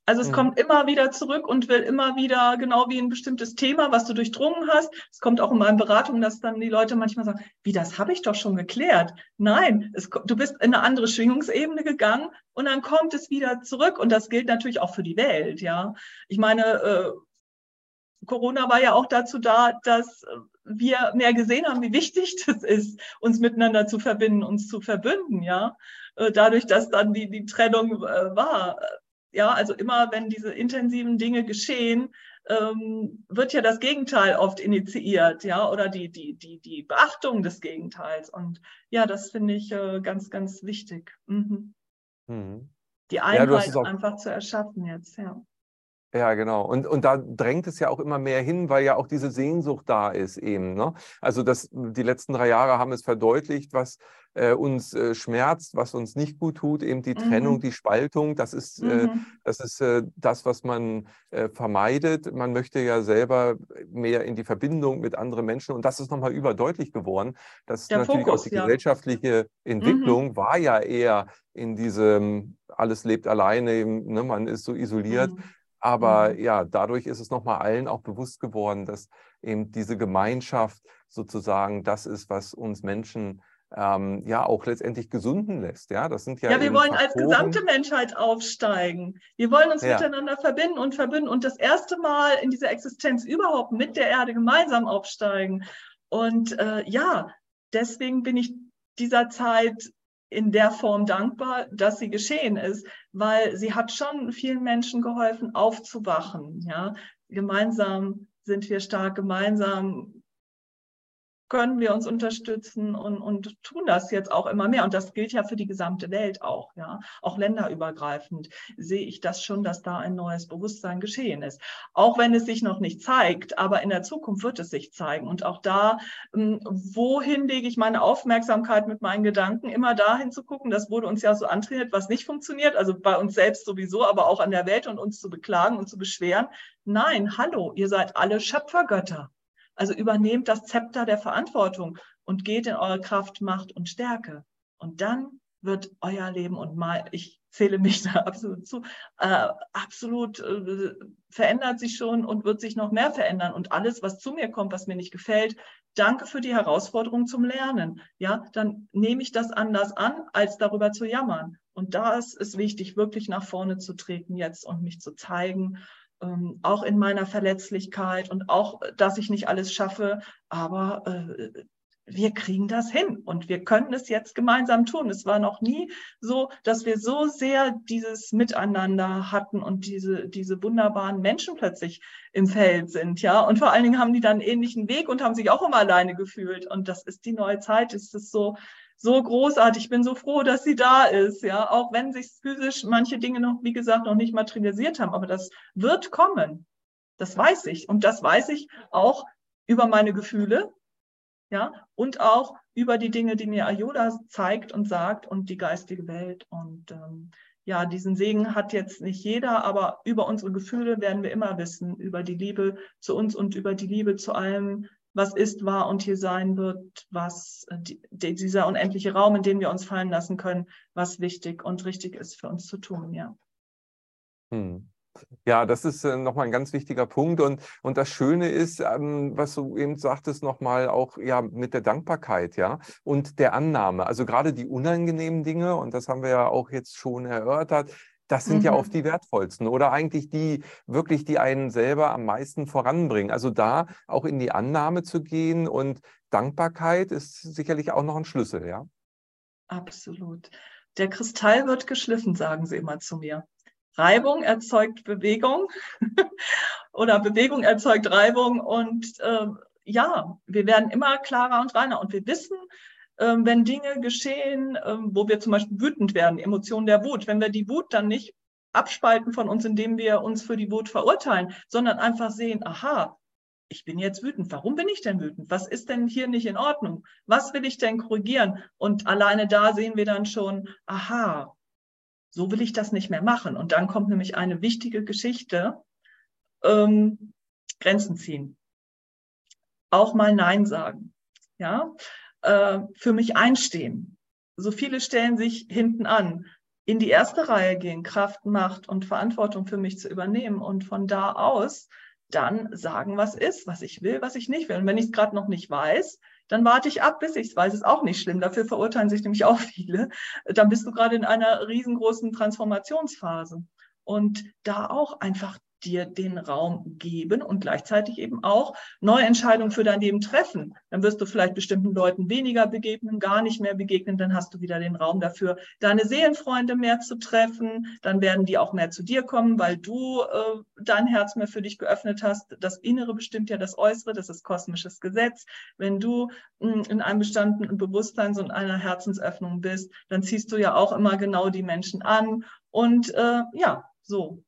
Also es mhm. kommt immer wieder zurück und will immer wieder, genau wie ein bestimmtes Thema, was du durchdrungen hast. Es kommt auch in meinen Beratungen, dass dann die Leute manchmal sagen, wie, das habe ich doch schon geklärt. Nein, es, du bist in eine andere Schwingungsebene gegangen und dann kommt es wieder zurück. Und das gilt natürlich auch für die Welt, ja. Ich meine, äh, Corona war ja auch dazu da, dass wir mehr gesehen haben, wie wichtig das ist, uns miteinander zu verbinden, uns zu verbünden, ja. Äh, dadurch, dass dann die, die Trennung äh, war. Ja, also immer wenn diese intensiven Dinge geschehen, ähm, wird ja das Gegenteil oft initiiert, ja, oder die, die, die, die Beachtung des Gegenteils. Und ja, das finde ich äh, ganz, ganz wichtig. Mhm. Mhm. Die Einheit ja, einfach zu erschaffen jetzt, ja. Ja, genau. Und, und da drängt es ja auch immer mehr hin, weil ja auch diese Sehnsucht da ist eben. Ne? Also das, die letzten drei Jahre haben es verdeutlicht, was äh, uns äh, schmerzt, was uns nicht gut tut, eben die mhm. Trennung, die Spaltung. Das ist, äh, mhm. äh, das, ist äh, das, was man äh, vermeidet. Man möchte ja selber mehr in die Verbindung mit anderen Menschen. Und das ist nochmal überdeutlich geworden. Das Der natürlich Fokus, auch die ja. gesellschaftliche Entwicklung mhm. war ja eher in diesem alles lebt alleine, ne? man ist so isoliert. Mhm. Aber mhm. ja, dadurch ist es nochmal allen auch bewusst geworden, dass eben diese Gemeinschaft sozusagen das ist, was uns Menschen ähm, ja auch letztendlich gesunden lässt. Ja, das sind ja. Ja, wir wollen Faktoren. als gesamte Menschheit aufsteigen. Wir wollen uns ja. miteinander verbinden und verbünden und das erste Mal in dieser Existenz überhaupt mit der Erde gemeinsam aufsteigen. Und äh, ja, deswegen bin ich dieser Zeit in der Form dankbar, dass sie geschehen ist, weil sie hat schon vielen Menschen geholfen, aufzuwachen. Ja, gemeinsam sind wir stark, gemeinsam können wir uns unterstützen und, und tun das jetzt auch immer mehr. Und das gilt ja für die gesamte Welt auch, ja. Auch länderübergreifend sehe ich das schon, dass da ein neues Bewusstsein geschehen ist. Auch wenn es sich noch nicht zeigt, aber in der Zukunft wird es sich zeigen. Und auch da, ähm, wohin lege ich meine Aufmerksamkeit mit meinen Gedanken? Immer dahin zu gucken, das wurde uns ja so antrainiert, was nicht funktioniert, also bei uns selbst sowieso, aber auch an der Welt und uns zu beklagen und zu beschweren. Nein, hallo, ihr seid alle Schöpfergötter. Also übernehmt das Zepter der Verantwortung und geht in eure Kraft, Macht und Stärke. Und dann wird euer Leben und mal, ich zähle mich da absolut zu, äh, absolut äh, verändert sich schon und wird sich noch mehr verändern. Und alles, was zu mir kommt, was mir nicht gefällt, danke für die Herausforderung zum Lernen. Ja, dann nehme ich das anders an, als darüber zu jammern. Und da ist es wichtig, wirklich nach vorne zu treten jetzt und mich zu zeigen ähm, auch in meiner Verletzlichkeit und auch, dass ich nicht alles schaffe, aber äh, wir kriegen das hin und wir können es jetzt gemeinsam tun. Es war noch nie so, dass wir so sehr dieses Miteinander hatten und diese, diese wunderbaren Menschen plötzlich im Feld sind, ja. Und vor allen Dingen haben die dann einen ähnlichen Weg und haben sich auch immer alleine gefühlt. Und das ist die neue Zeit. Es ist so, so großartig. Ich bin so froh, dass sie da ist, ja, auch wenn sich physisch manche Dinge noch, wie gesagt, noch nicht materialisiert haben, aber das wird kommen. Das weiß ich. Und das weiß ich auch über meine Gefühle, ja, und auch über die Dinge, die mir Ayoda zeigt und sagt und die geistige Welt. Und ähm, ja, diesen Segen hat jetzt nicht jeder, aber über unsere Gefühle werden wir immer wissen, über die Liebe zu uns und über die Liebe zu allem, was ist, war und hier sein wird, was äh, die, dieser unendliche Raum, in den wir uns fallen lassen können, was wichtig und richtig ist für uns zu tun, ja. Hm. Ja, das ist äh, nochmal ein ganz wichtiger Punkt. Und, und das Schöne ist, ähm, was du eben sagtest, nochmal auch ja mit der Dankbarkeit, ja, und der Annahme. Also gerade die unangenehmen Dinge, und das haben wir ja auch jetzt schon erörtert, das sind mhm. ja oft die wertvollsten oder eigentlich die wirklich, die einen selber am meisten voranbringen. Also da auch in die Annahme zu gehen und Dankbarkeit ist sicherlich auch noch ein Schlüssel, ja. Absolut. Der Kristall wird geschliffen, sagen sie immer zu mir. Reibung erzeugt Bewegung oder Bewegung erzeugt Reibung und äh, ja, wir werden immer klarer und reiner und wir wissen, wenn Dinge geschehen, äh, wo wir zum Beispiel wütend werden, Emotionen der Wut, wenn wir die Wut dann nicht abspalten von uns, indem wir uns für die Wut verurteilen, sondern einfach sehen, aha, ich bin jetzt wütend. Warum bin ich denn wütend? Was ist denn hier nicht in Ordnung? Was will ich denn korrigieren? Und alleine da sehen wir dann schon, aha, so will ich das nicht mehr machen. Und dann kommt nämlich eine wichtige Geschichte, ähm, Grenzen ziehen. Auch mal Nein sagen. Ja, äh, für mich einstehen. So viele stellen sich hinten an, in die erste Reihe gehen, Kraft, Macht und Verantwortung für mich zu übernehmen und von da aus dann sagen, was ist, was ich will, was ich nicht will. Und wenn ich es gerade noch nicht weiß, dann warte ich ab, bis ich es weiß. Ist auch nicht schlimm. Dafür verurteilen sich nämlich auch viele. Dann bist du gerade in einer riesengroßen Transformationsphase. Und da auch einfach dir den Raum geben und gleichzeitig eben auch neue Entscheidungen für dein Leben treffen. Dann wirst du vielleicht bestimmten Leuten weniger begegnen, gar nicht mehr begegnen. Dann hast du wieder den Raum dafür, deine Seelenfreunde mehr zu treffen. Dann werden die auch mehr zu dir kommen, weil du äh, dein Herz mehr für dich geöffnet hast. Das Innere bestimmt ja das Äußere, das ist kosmisches Gesetz. Wenn du mh, hm, in einem bestandenen Bewusstsein und einer Herzensöffnung bist, dann ziehst du ja auch immer genau die Menschen an. Und äh, ja, so.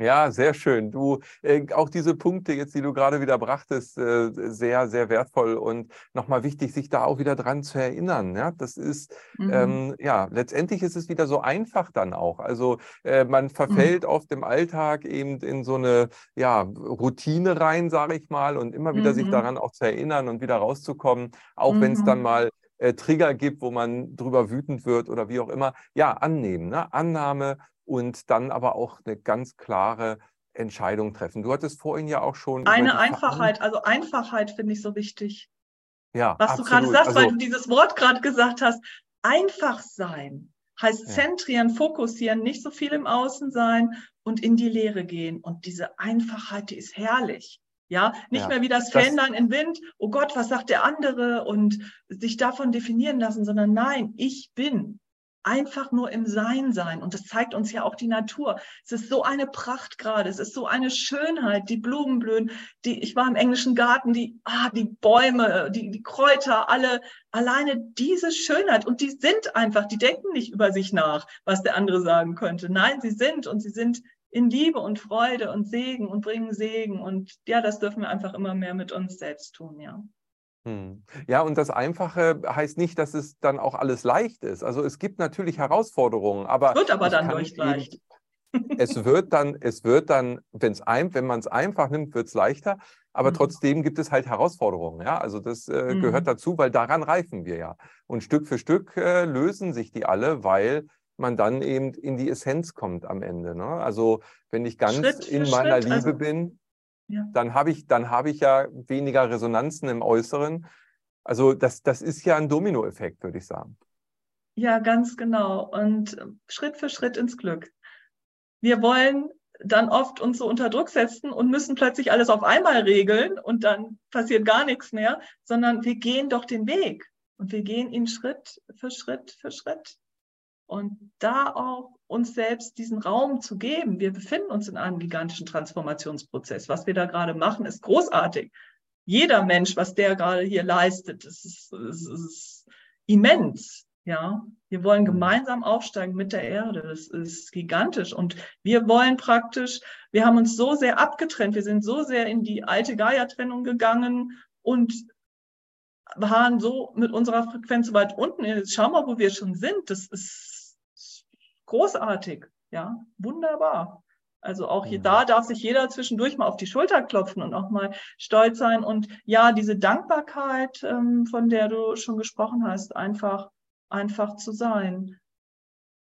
Ja, sehr schön. Du, äh, auch diese Punkte jetzt, die du gerade wieder brachtest, äh, sehr, sehr wertvoll und nochmal wichtig, sich da auch wieder dran zu erinnern. Ja, das ist, mhm. ähm, ja, letztendlich ist es wieder so einfach dann auch. Also äh, man mhm. verfällt mhm. oft im Alltag eben in so eine, ja, Routine rein, sage ich mal, und immer wieder mhm. sich daran auch zu erinnern und wieder rauszukommen, auch wenn es dann mhm. mal äh, Trigger gibt, wo man drüber wütend wird oder wie auch immer. Ja, annehmen, ne? Annahme und dann aber auch eine ganz klare Entscheidung treffen. Du hattest vorhin ja auch schon. Eine Einfachheit, also Einfachheit finde ich so wichtig. Ja. Was absolut. du gerade sagst, also, weil du dieses Wort gerade gesagt hast, einfach sein heißt ja. zentrieren, fokussieren, nicht so viel im Außen sein und in die Lehre gehen. Und diese Einfachheit, die ist herrlich. Ja, nicht ja, mehr wie das Fähnlein im Wind, oh Gott, was sagt der andere und sich davon definieren lassen, sondern nein, ich bin einfach nur im Sein sein. Und das zeigt uns ja auch die Natur. Es ist so eine Pracht gerade. Es ist so eine Schönheit. Die Blumen blühen. Die, ich war im englischen Garten, die, ah, die Bäume, die, die Kräuter, alle, alleine diese Schönheit. Und die sind einfach, die denken nicht über sich nach, was der andere sagen könnte. Nein, sie sind und sie sind in Liebe und Freude und Segen und bringen Segen. Und ja, das dürfen wir einfach immer mehr mit uns selbst tun, ja. Hm. Ja, und das Einfache heißt nicht, dass es dann auch alles leicht ist. Also es gibt natürlich Herausforderungen, aber. Wird aber dann durch leicht. es wird dann, es wird dann, wenn's ein, wenn man es einfach nimmt, wird es leichter. Aber mhm. trotzdem gibt es halt Herausforderungen. Ja, also das äh, mhm. gehört dazu, weil daran reifen wir ja. Und Stück für Stück äh, lösen sich die alle, weil man dann eben in die Essenz kommt am Ende. Ne? Also wenn ich ganz in meiner Schritt, Liebe also, bin, ja. dann habe ich, dann habe ich ja weniger Resonanzen im Äußeren. Also das, das ist ja ein Dominoeffekt, würde ich sagen. Ja, ganz genau. Und Schritt für Schritt ins Glück. Wir wollen dann oft uns so unter Druck setzen und müssen plötzlich alles auf einmal regeln und dann passiert gar nichts mehr, sondern wir gehen doch den Weg und wir gehen ihn Schritt für Schritt für Schritt. Und da auch uns selbst diesen Raum zu geben. Wir befinden uns in einem gigantischen Transformationsprozess. Was wir da gerade machen, ist großartig. Jeder Mensch, was der gerade hier leistet, das ist, das ist immens. Ja, wir wollen gemeinsam aufsteigen mit der Erde. Das ist gigantisch. Und wir wollen praktisch, wir haben uns so sehr abgetrennt. Wir sind so sehr in die alte Gaia-Trennung gegangen und waren so mit unserer Frequenz so weit unten. Jetzt schauen wir, wo wir schon sind. Das ist großartig, ja, wunderbar. Also auch hier, da darf sich jeder zwischendurch mal auf die Schulter klopfen und auch mal stolz sein. Und ja, diese Dankbarkeit, ähm, von der du schon gesprochen hast, einfach, einfach zu sein.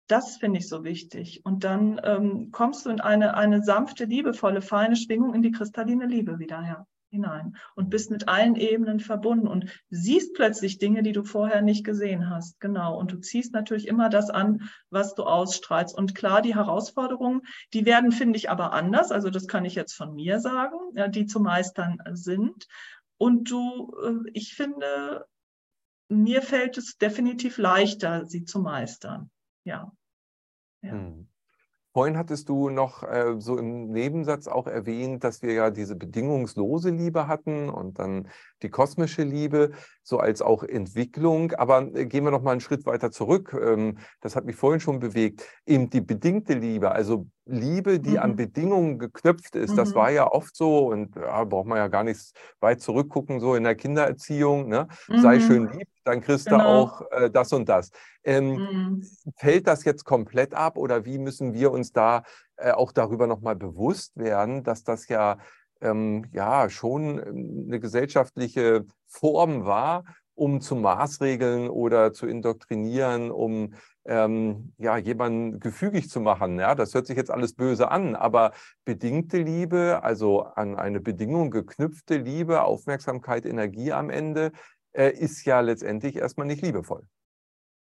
Das finde ich so wichtig. Und dann ähm, kommst du in eine, eine sanfte, liebevolle, feine Schwingung in die kristalline Liebe wieder her, hinein und bist mit allen Ebenen verbunden und siehst plötzlich Dinge, die du vorher nicht gesehen hast. Genau. Und du ziehst natürlich immer das an, was du ausstrahlst. Und klar, die Herausforderungen, die werden, finde ich, aber anders. Also das kann ich jetzt von mir sagen, ja, die zu meistern sind. Und du, äh, ich finde, mir fällt es definitiv leichter, sie zu meistern. Ja. ja. Hm. Vorhin hattest du noch äh, so im Nebensatz auch erwähnt, dass wir ja diese bedingungslose Liebe hatten und dann die kosmische Liebe, so als auch Entwicklung. Aber äh, gehen wir noch mal einen Schritt weiter zurück. Ähm, das hat mich vorhin schon bewegt. Eben die bedingte Liebe, also Liebe, die mhm. an Bedingungen geknüpft ist. Mhm. Das war ja oft so und ja, braucht man ja gar nicht weit zurückgucken, so in der Kindererziehung. Ne? Mhm. Sei schön lieb, dann kriegst genau. du auch äh, das und das. Ähm, mhm. fällt das jetzt komplett ab oder wie müssen wir uns da äh, auch darüber nochmal bewusst werden, dass das ja ähm, ja schon ähm, eine gesellschaftliche Form war, um zu maßregeln oder zu indoktrinieren, um ähm, ja, jemanden gefügig zu machen. Ja, das hört sich jetzt alles böse an, aber bedingte Liebe, also an eine Bedingung geknüpfte Liebe, Aufmerksamkeit, Energie am Ende, ist ja letztendlich erstmal nicht liebevoll.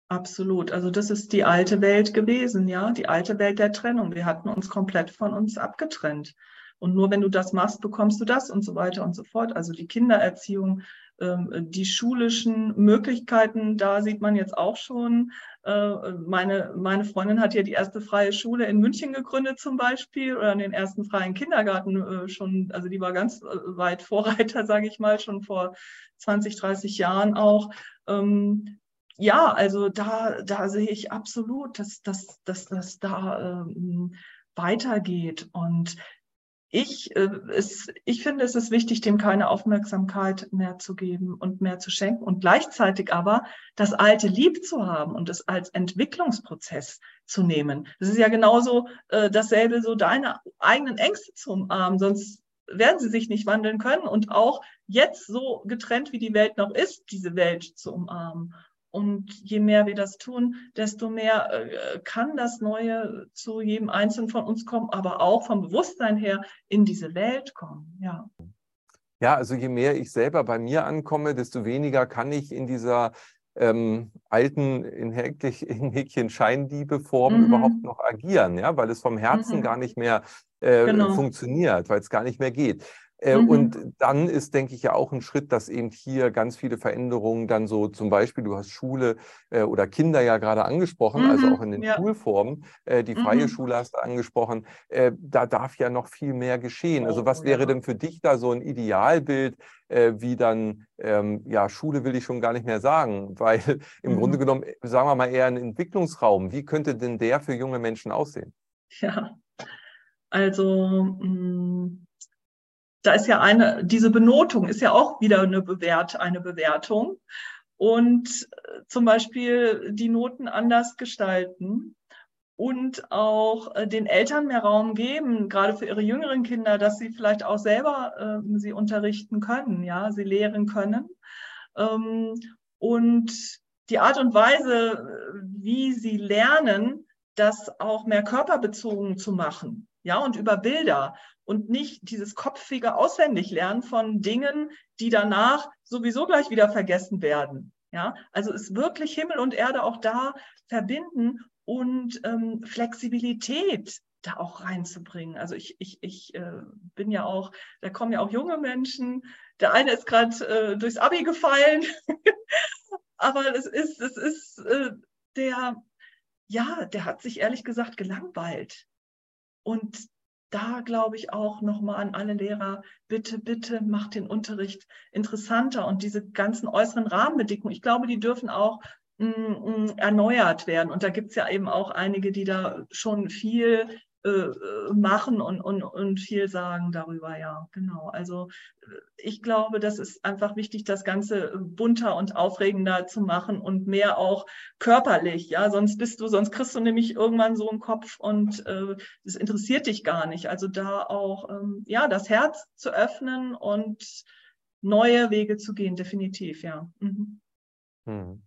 Absolut. Also das ist die alte Welt gewesen, ja, die alte Welt der Trennung. Wir hatten uns komplett von uns abgetrennt. Und nur wenn du das machst, bekommst du das und so weiter und so fort. Also die Kindererziehung, ähm, die schulischen Möglichkeiten, da sieht man jetzt auch schon. Äh, meine, meine Freundin hat ja die erste freie Schule in München gegründet zum Beispiel oder den ersten freien Kindergarten äh, schon. Also die war ganz äh, weit Vorreiter, sage ich mal, schon vor 20, 30 Jahren auch. Ähm, ja, also da, da sehe ich absolut, dass, das da ähm, weitergeht. Und ich, äh, es, ich finde, es ist wichtig, dem keine Aufmerksamkeit mehr zu geben und mehr zu schenken und gleichzeitig aber das Alte lieb zu haben und es als Entwicklungsprozess zu nehmen. Das ist ja genauso äh, dasselbe, so deine eigenen Ängste zu umarmen, sonst werden sie sich nicht wandeln können und auch jetzt so getrennt, wie die Welt noch ist, diese Welt zu umarmen. Und je mehr wir das tun, desto mehr äh, kann das Neue zu jedem Einzelnen von uns kommen, aber auch vom Bewusstsein her in diese Welt kommen. Ja. Ja, also je mehr ich selber bei mir ankomme, desto weniger kann ich in dieser ähm, alten, in, Häkchen Scheinliebe-Form mhm. überhaupt noch agieren, ja, weil es vom Herzen mhm. gar nicht mehr äh, genau. funktioniert, weil es gar nicht mehr geht. Äh, mhm. Und dann ist, denke ich, ja auch ein Schritt, dass eben hier ganz viele Veränderungen dann so zum Beispiel, du hast Schule äh, oder Kinder ja gerade angesprochen, also mhm. also auch in den ja. Schulformen, äh, die freie mhm. Schule hast du angesprochen, äh, da darf ja noch viel mehr geschehen. Also was oh, wäre ja. denn für dich da so ein Idealbild, äh, wie dann, ähm, ja, Schule will ich schon gar nicht mehr sagen, weil im Grunde mhm. genommen, sagen wir mal eher ein Entwicklungsraum. Wie könnte denn der für junge Menschen aussehen? Ja, also mh mm, da ist ja eine, diese Benotung ist ja auch wieder eine, Bewert, eine Bewertung. Und äh, zum Beispiel die Noten anders gestalten und auch äh, den Eltern mehr Raum geben, gerade für ihre jüngeren Kinder, dass sie vielleicht auch selber äh, sie unterrichten können, ja, sie lehren können. Ähm, und die Art und Weise, wie sie lernen, das auch mehr körperbezogen zu machen, ja, und über Bilder und nicht dieses kopfige Auswendiglernen von Dingen, die danach sowieso gleich wieder vergessen werden. Ja, also ist wirklich Himmel und Erde auch da verbinden und ähm, Flexibilität da auch reinzubringen. Also ich, ich, ich äh, bin ja auch, da kommen ja auch junge Menschen. Der eine ist gerade äh, durchs Abi gefallen, aber es ist, es ist äh, der, ja, der hat sich ehrlich gesagt gelangweilt. Und da glaube ich auch nochmal an alle Lehrer, bitte, bitte macht den Unterricht interessanter und diese ganzen äußeren Rahmenbedingungen, ich glaube, die dürfen auch mm, mm, erneuert werden. Und da gibt es ja eben auch einige, die da schon viel machen und, und, und viel sagen darüber, ja, genau. Also äh, ich glaube, das ist einfach wichtig, das Ganze bunter und aufregender zu machen und mehr auch körperlich, ja, sonst bist du, sonst kriegst du nämlich irgendwann so einen Kopf und äh, das interessiert dich gar nicht. Also da auch, ähm, ja, das Herz zu öffnen und neue Wege zu gehen, definitiv, ja. Mhm. Hm.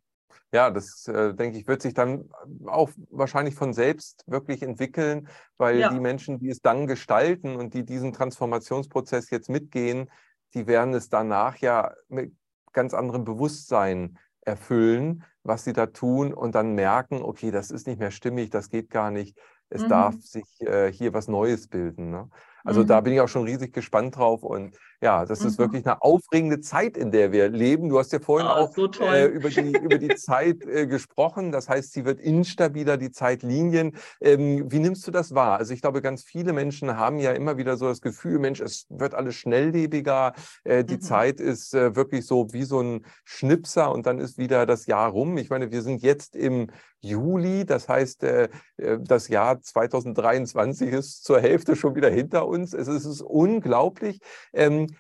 Ja, das äh, denke ich, wird sich dann auch wahrscheinlich von selbst wirklich entwickeln, weil ja. die Menschen, die es dann gestalten und die diesen Transformationsprozess jetzt mitgehen, die werden es danach ja mit ganz anderem Bewusstsein erfüllen, was sie da tun und dann merken, okay, das ist nicht mehr stimmig, das geht gar nicht, es mhm. darf sich äh, hier was Neues bilden. Ne? Also mhm. da bin ich auch schon riesig gespannt drauf. Und ja, das mhm. ist wirklich eine aufregende Zeit, in der wir leben. Du hast ja vorhin oh, auch so äh, über, die, über die Zeit äh, gesprochen. Das heißt, sie wird instabiler, die Zeitlinien. Ähm, wie nimmst du das wahr? Also ich glaube, ganz viele Menschen haben ja immer wieder so das Gefühl, Mensch, es wird alles schnelllebiger. Äh, die mhm. Zeit ist äh, wirklich so wie so ein Schnipser und dann ist wieder das Jahr rum. Ich meine, wir sind jetzt im Juli, das heißt, äh, äh, das Jahr 2023 ist zur Hälfte schon wieder hinter uns. Es ist unglaublich.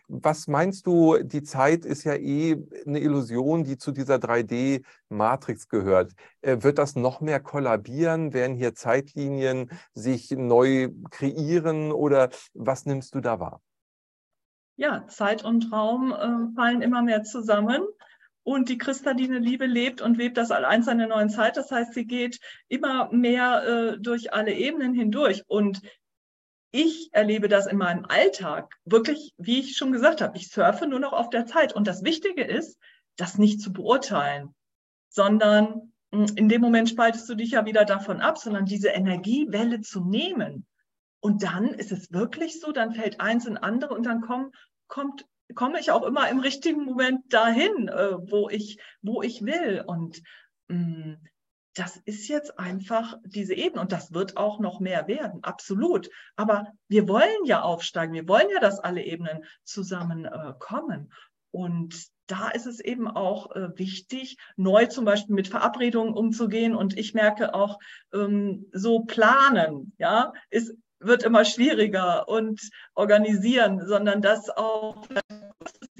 Was meinst du, die Zeit ist ja eh eine Illusion, die zu dieser 3D-Matrix gehört. Äh, wird das noch mehr kollabieren? Werden hier Zeitlinien sich neu kreieren oder was nimmst du da wahr? Ja, Zeit und Raum äh, fallen immer mehr zusammen. Und die kristalline Liebe lebt und webt das eins einer neuen Zeit. Das heißt, sie geht immer mehr äh, durch alle Ebenen hindurch. Und ich erlebe das in meinem Alltag wirklich, wie ich schon gesagt habe, ich surfe nur noch auf der Zeit. Und das Wichtige ist, das nicht zu beurteilen, sondern hm, in dem Moment spaltest du dich ja wieder davon ab, sondern diese Energiewelle zu nehmen. Und dann ist es wirklich so, dann fällt eins in andere und dann komm, kommt, komme ich auch immer im richtigen Moment dahin, äh, wo, ich, wo ich will. Und mh, hm, das ist jetzt einfach diese Ebene und das wird auch noch mehr werden, absolut. Aber wir wollen ja aufsteigen, wir wollen ja, dass alle Ebenen zusammenkommen. Äh, und da ist es eben auch äh, wichtig, neu zum Beispiel mit Verabredungen umzugehen. Und ich merke auch, ähm, so planen, ja, ist, wird immer schwieriger und organisieren, sondern das auch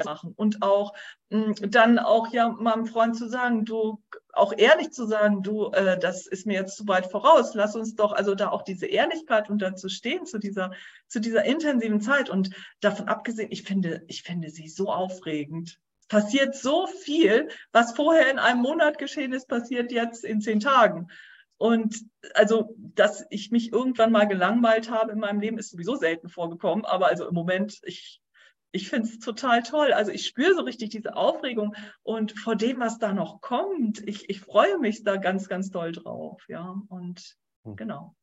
machen und auch mh, hm, dann auch ja meinem Freund zu sagen, du auch ehrlich zu sagen, du, äh, das ist mir jetzt zu weit voraus, lass uns doch also da auch diese Ehrlichkeit und dazu stehen zu dieser zu dieser intensiven Zeit und davon abgesehen, ich finde ich finde sie so aufregend. passiert so viel, was vorher in einem Monat geschehen ist, passiert jetzt in zehn Tagen. Und also, dass ich mich irgendwann mal gelangweilt habe in meinem Leben, ist sowieso selten vorgekommen. Aber also im Moment, ich ich finde es total toll. Also ich spüre so richtig diese Aufregung und vor dem, was da noch kommt, ich, ich freue mich da ganz, ganz doll drauf. Ja, und hm. genau.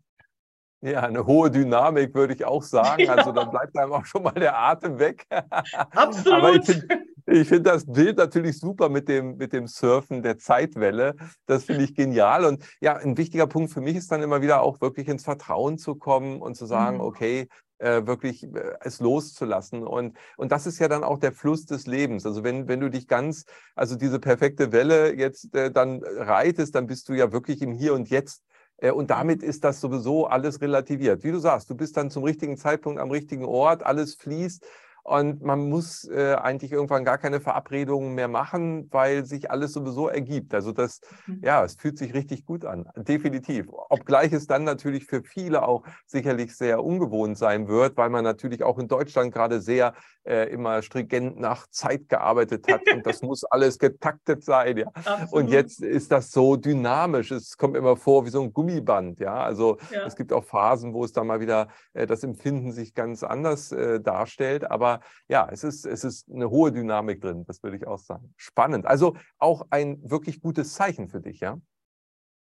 Ja, eine hohe Dynamik würde ich auch sagen. Ja. Also da bleibt einem auch schon mal der Atem weg. Absolut. Aber ich finde find das Bild natürlich super mit dem, mit dem Surfen der Zeitwelle. Das finde ich genial. Und ja, ein wichtiger Punkt für mich ist dann immer wieder auch wirklich ins Vertrauen zu kommen und zu sagen, mhm. okay, äh, wirklich äh, es loszulassen. Und, und das ist ja dann auch der Fluss des Lebens. Also wenn, wenn du dich ganz, also diese perfekte Welle jetzt äh, dann reitest, dann bist du ja wirklich im Hier und Jetzt. Äh, und damit ist das sowieso alles relativiert. Wie du sagst, du bist dann zum richtigen Zeitpunkt am richtigen Ort, alles fließt. Und man muss äh, eigentlich irgendwann gar keine Verabredungen mehr machen, weil sich alles sowieso ergibt. Also das, mhm. ja, es fühlt sich richtig gut an, definitiv. Obgleich es dann natürlich für viele auch sicherlich sehr ungewohnt sein wird, weil man natürlich auch in Deutschland gerade sehr äh, immer stringent nach Zeit gearbeitet hat und das muss alles getaktet sein. Ja. Und jetzt ist das so dynamisch. Es kommt immer vor wie so ein Gummiband. Ja, also ja. es gibt auch Phasen, wo es dann mal wieder äh, das Empfinden sich ganz anders äh, darstellt. Aber ja, es ist, es ist eine hohe Dynamik drin, das würde ich auch sagen. Spannend. Also auch ein wirklich gutes Zeichen für dich, ja?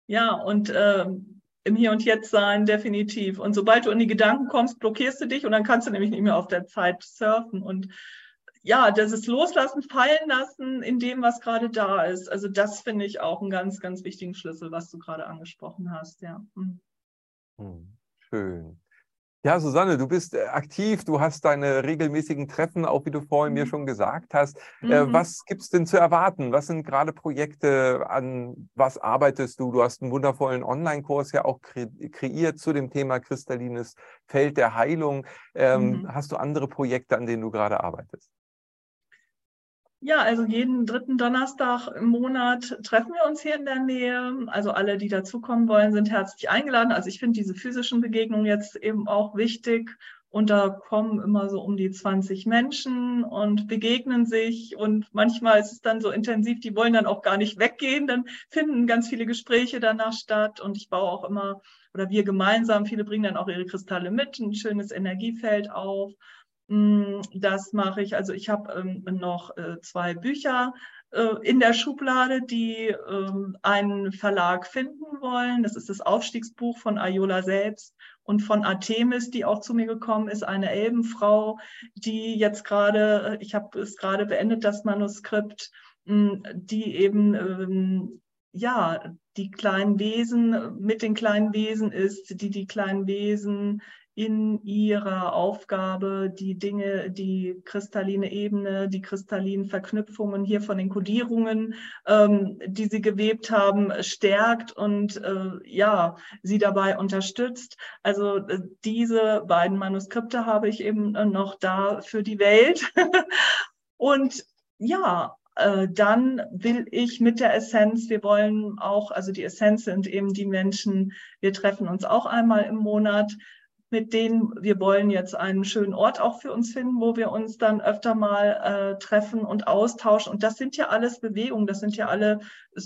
Ja, und ähm, im Hier und Jetzt sein, definitiv. Und sobald du in die Gedanken kommst, blockierst du dich und dann kannst du nämlich nicht mehr auf der Zeit surfen. Und ja, das ist Loslassen, fallen lassen in dem, was gerade da ist. Also das finde ich auch einen ganz, ganz wichtigen Schlüssel, was du gerade angesprochen hast. Ja. Hm. hm schön. Ja, Susanne, du bist äh, aktiv, du hast deine regelmäßigen Treffen, auch wie du vorhin mhm. mir schon gesagt hast. Äh, mhm. was gibt es denn zu erwarten? Was sind gerade Projekte, an was arbeitest du? Du hast einen wundervollen Online-Kurs ja auch kre kreiert zu dem Thema kristallines Feld der Heilung. Ähm, mhm. Hast du andere Projekte, an denen du gerade arbeitest? Ja, also jeden dritten Donnerstag im Monat treffen wir uns hier in der Nähe. Also alle, die dazukommen wollen, sind herzlich eingeladen. Also ich finde diese physischen Begegnungen jetzt eben auch wichtig Und da kommen immer so um die 20 Menschen und begegnen sich. Und manchmal ist es dann so intensiv, die wollen dann auch gar nicht weggehen. Dann finden ganz viele Gespräche danach statt. Und ich baue auch immer, oder wir gemeinsam, viele bringen dann auch ihre Kristalle mit, ein schönes Energiefeld auf. Mm, das mache ich. Also ich habe ähm, noch äh, zwei Bücher äh, in der Schublade, die ähm, einen Verlag finden wollen. Das ist das Aufstiegsbuch von Ayola selbst und von Artemis, die auch zu mir gekommen ist, eine Elbenfrau, die jetzt gerade, äh, ich habe es gerade beendet, das Manuskript, mm, die eben ähm, ja, die kleinen Wesen mit den kleinen Wesen ist, die die kleinen Wesen in ihrer Aufgabe die Dinge, die kristalline Ebene, die kristallinen Verknüpfungen hier von den Kodierungen, ähm, die sie gewebt haben, stärkt und äh, ja, sie dabei unterstützt. Also äh, diese beiden Manuskripte habe ich eben äh, noch da für die Welt. und ja, äh, dann will ich mit der Essenz, wir wollen auch, also die Essenz sind eben die Menschen, wir treffen uns auch einmal im Monat, mit denen wir wollen jetzt einen schönen Ort auch für uns finden, wo wir uns dann öfter mal äh, treffen und austauschen. Und das sind ja alles Bewegungen, das sind ja alle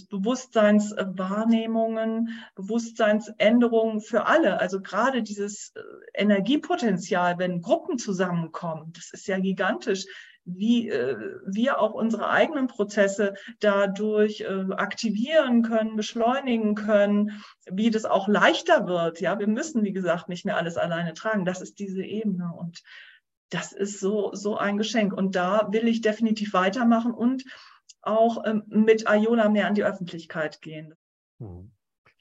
Bewusstseinswahrnehmungen, Bewusstseinsänderungen für alle. Also gerade dieses äh, Energiepotenzial, wenn Gruppen zusammenkommen, das ist ja gigantisch wie äh, wir auch unsere eigenen Prozesse dadurch äh, aktivieren können, beschleunigen können, wie das auch leichter wird. Ja, wir müssen, wie gesagt, nicht mehr alles alleine tragen. Das ist diese Ebene und das ist so, so ein Geschenk. Und da will ich definitiv weitermachen und auch ähm, mit Ayola mehr an die Öffentlichkeit gehen. Mhm.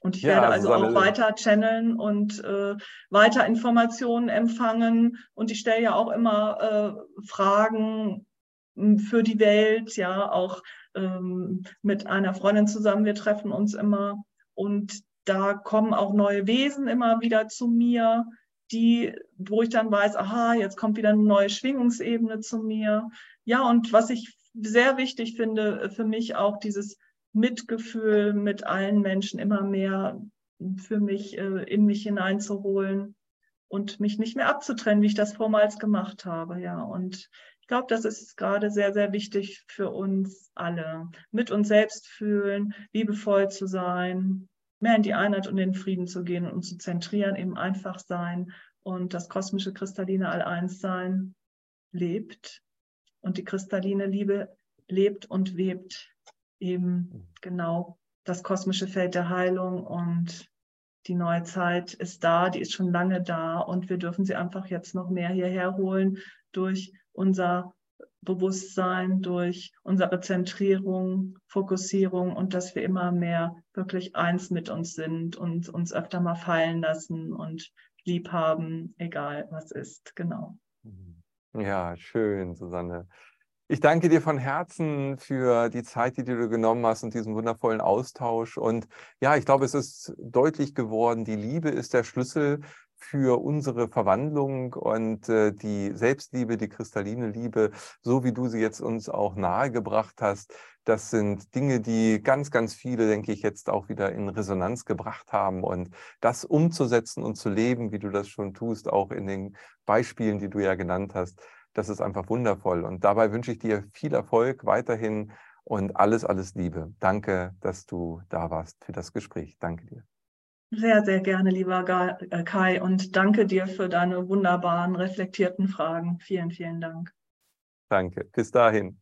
Und ich ja, werde also, also auch weiter channeln und äh, weiter Informationen empfangen. Und ich stelle ja auch immer äh, Fragen hm, für die Welt, ja, auch ähm, mit einer Freundin zusammen. Wir treffen uns immer und da kommen auch neue Wesen immer wieder zu mir, die, wo ich dann weiß, aha, jetzt kommt wieder eine neue Schwingungsebene zu mir. Ja, und was ich sehr wichtig finde, für mich auch dieses Mitgefühl mit allen Menschen immer mehr für mich äh, in mich hineinzuholen und mich nicht mehr abzutrennen, wie ich das vormals gemacht habe. Ja, und ich glaube, das ist gerade sehr, sehr wichtig für uns alle. Mit uns selbst fühlen, liebevoll zu sein, mehr in die Einheit und in den Frieden zu gehen und zu zentrieren, eben einfach sein und das kosmische kristalline All-Eins-Sein lebt und die kristalline Liebe lebt und webt eben mhm. genau das kosmische Feld der Heilung und die neue Zeit ist da, die ist schon lange da und wir dürfen sie einfach jetzt noch mehr hierher holen durch unser Bewusstsein, durch unsere Zentrierung, Fokussierung und dass wir immer mehr wirklich eins mit uns sind und uns öfter mal fallen lassen und lieb haben, egal was ist. Genau. Mhm. Ja, schön, Susanne. Ich danke dir von Herzen für die Zeit, die du genommen hast und diesen wundervollen Austausch. Und ja, ich glaube, es ist deutlich geworden, die Liebe ist der Schlüssel für unsere Verwandlung und äh, die Selbstliebe, die kristalline Liebe, so wie du sie jetzt uns auch nahegebracht hast. Das sind Dinge, die ganz, ganz viele, denke ich, jetzt auch wieder in Resonanz gebracht haben. Und das umzusetzen und zu leben, wie du das schon tust, auch in den Beispielen, die du ja genannt hast, das ist einfach wundervoll. Und dabei wünsche ich dir viel Erfolg weiterhin und alles, alles Liebe. Danke, dass du da warst für das Gespräch. Danke dir. Sehr, sehr gerne, lieber äh, Kai. Und danke dir für deine wunderbaren, reflektierten Fragen. Vielen, vielen Dank. Danke. Bis dahin.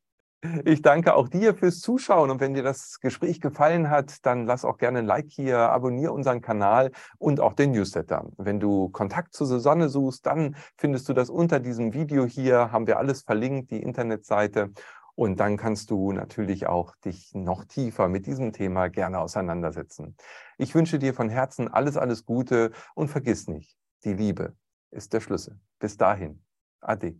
Ich danke auch dir fürs Zuschauen und wenn dir das Gespräch gefallen hat, dann lass auch gerne ein Like hier, abonniere unseren Kanal und auch den Newsletter. Wenn du Kontakt zu Susanne suchst, dann findest du das unter diesem Video hier, haben wir alles verlinkt, die Internetseite und dann kannst du natürlich auch dich noch tiefer mit diesem Thema gerne auseinandersetzen. Ich wünsche dir von Herzen alles, alles Gute und vergiss nicht, die Liebe ist der Schlüssel. Bis dahin. Ade.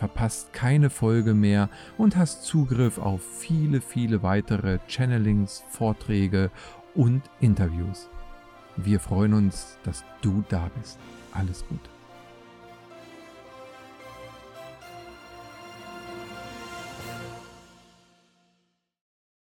verpasst keine Folge mehr und hast Zugriff auf viele, viele weitere Channelings, Vorträge und Interviews. Wir freuen uns, dass du da bist. Alles Gute.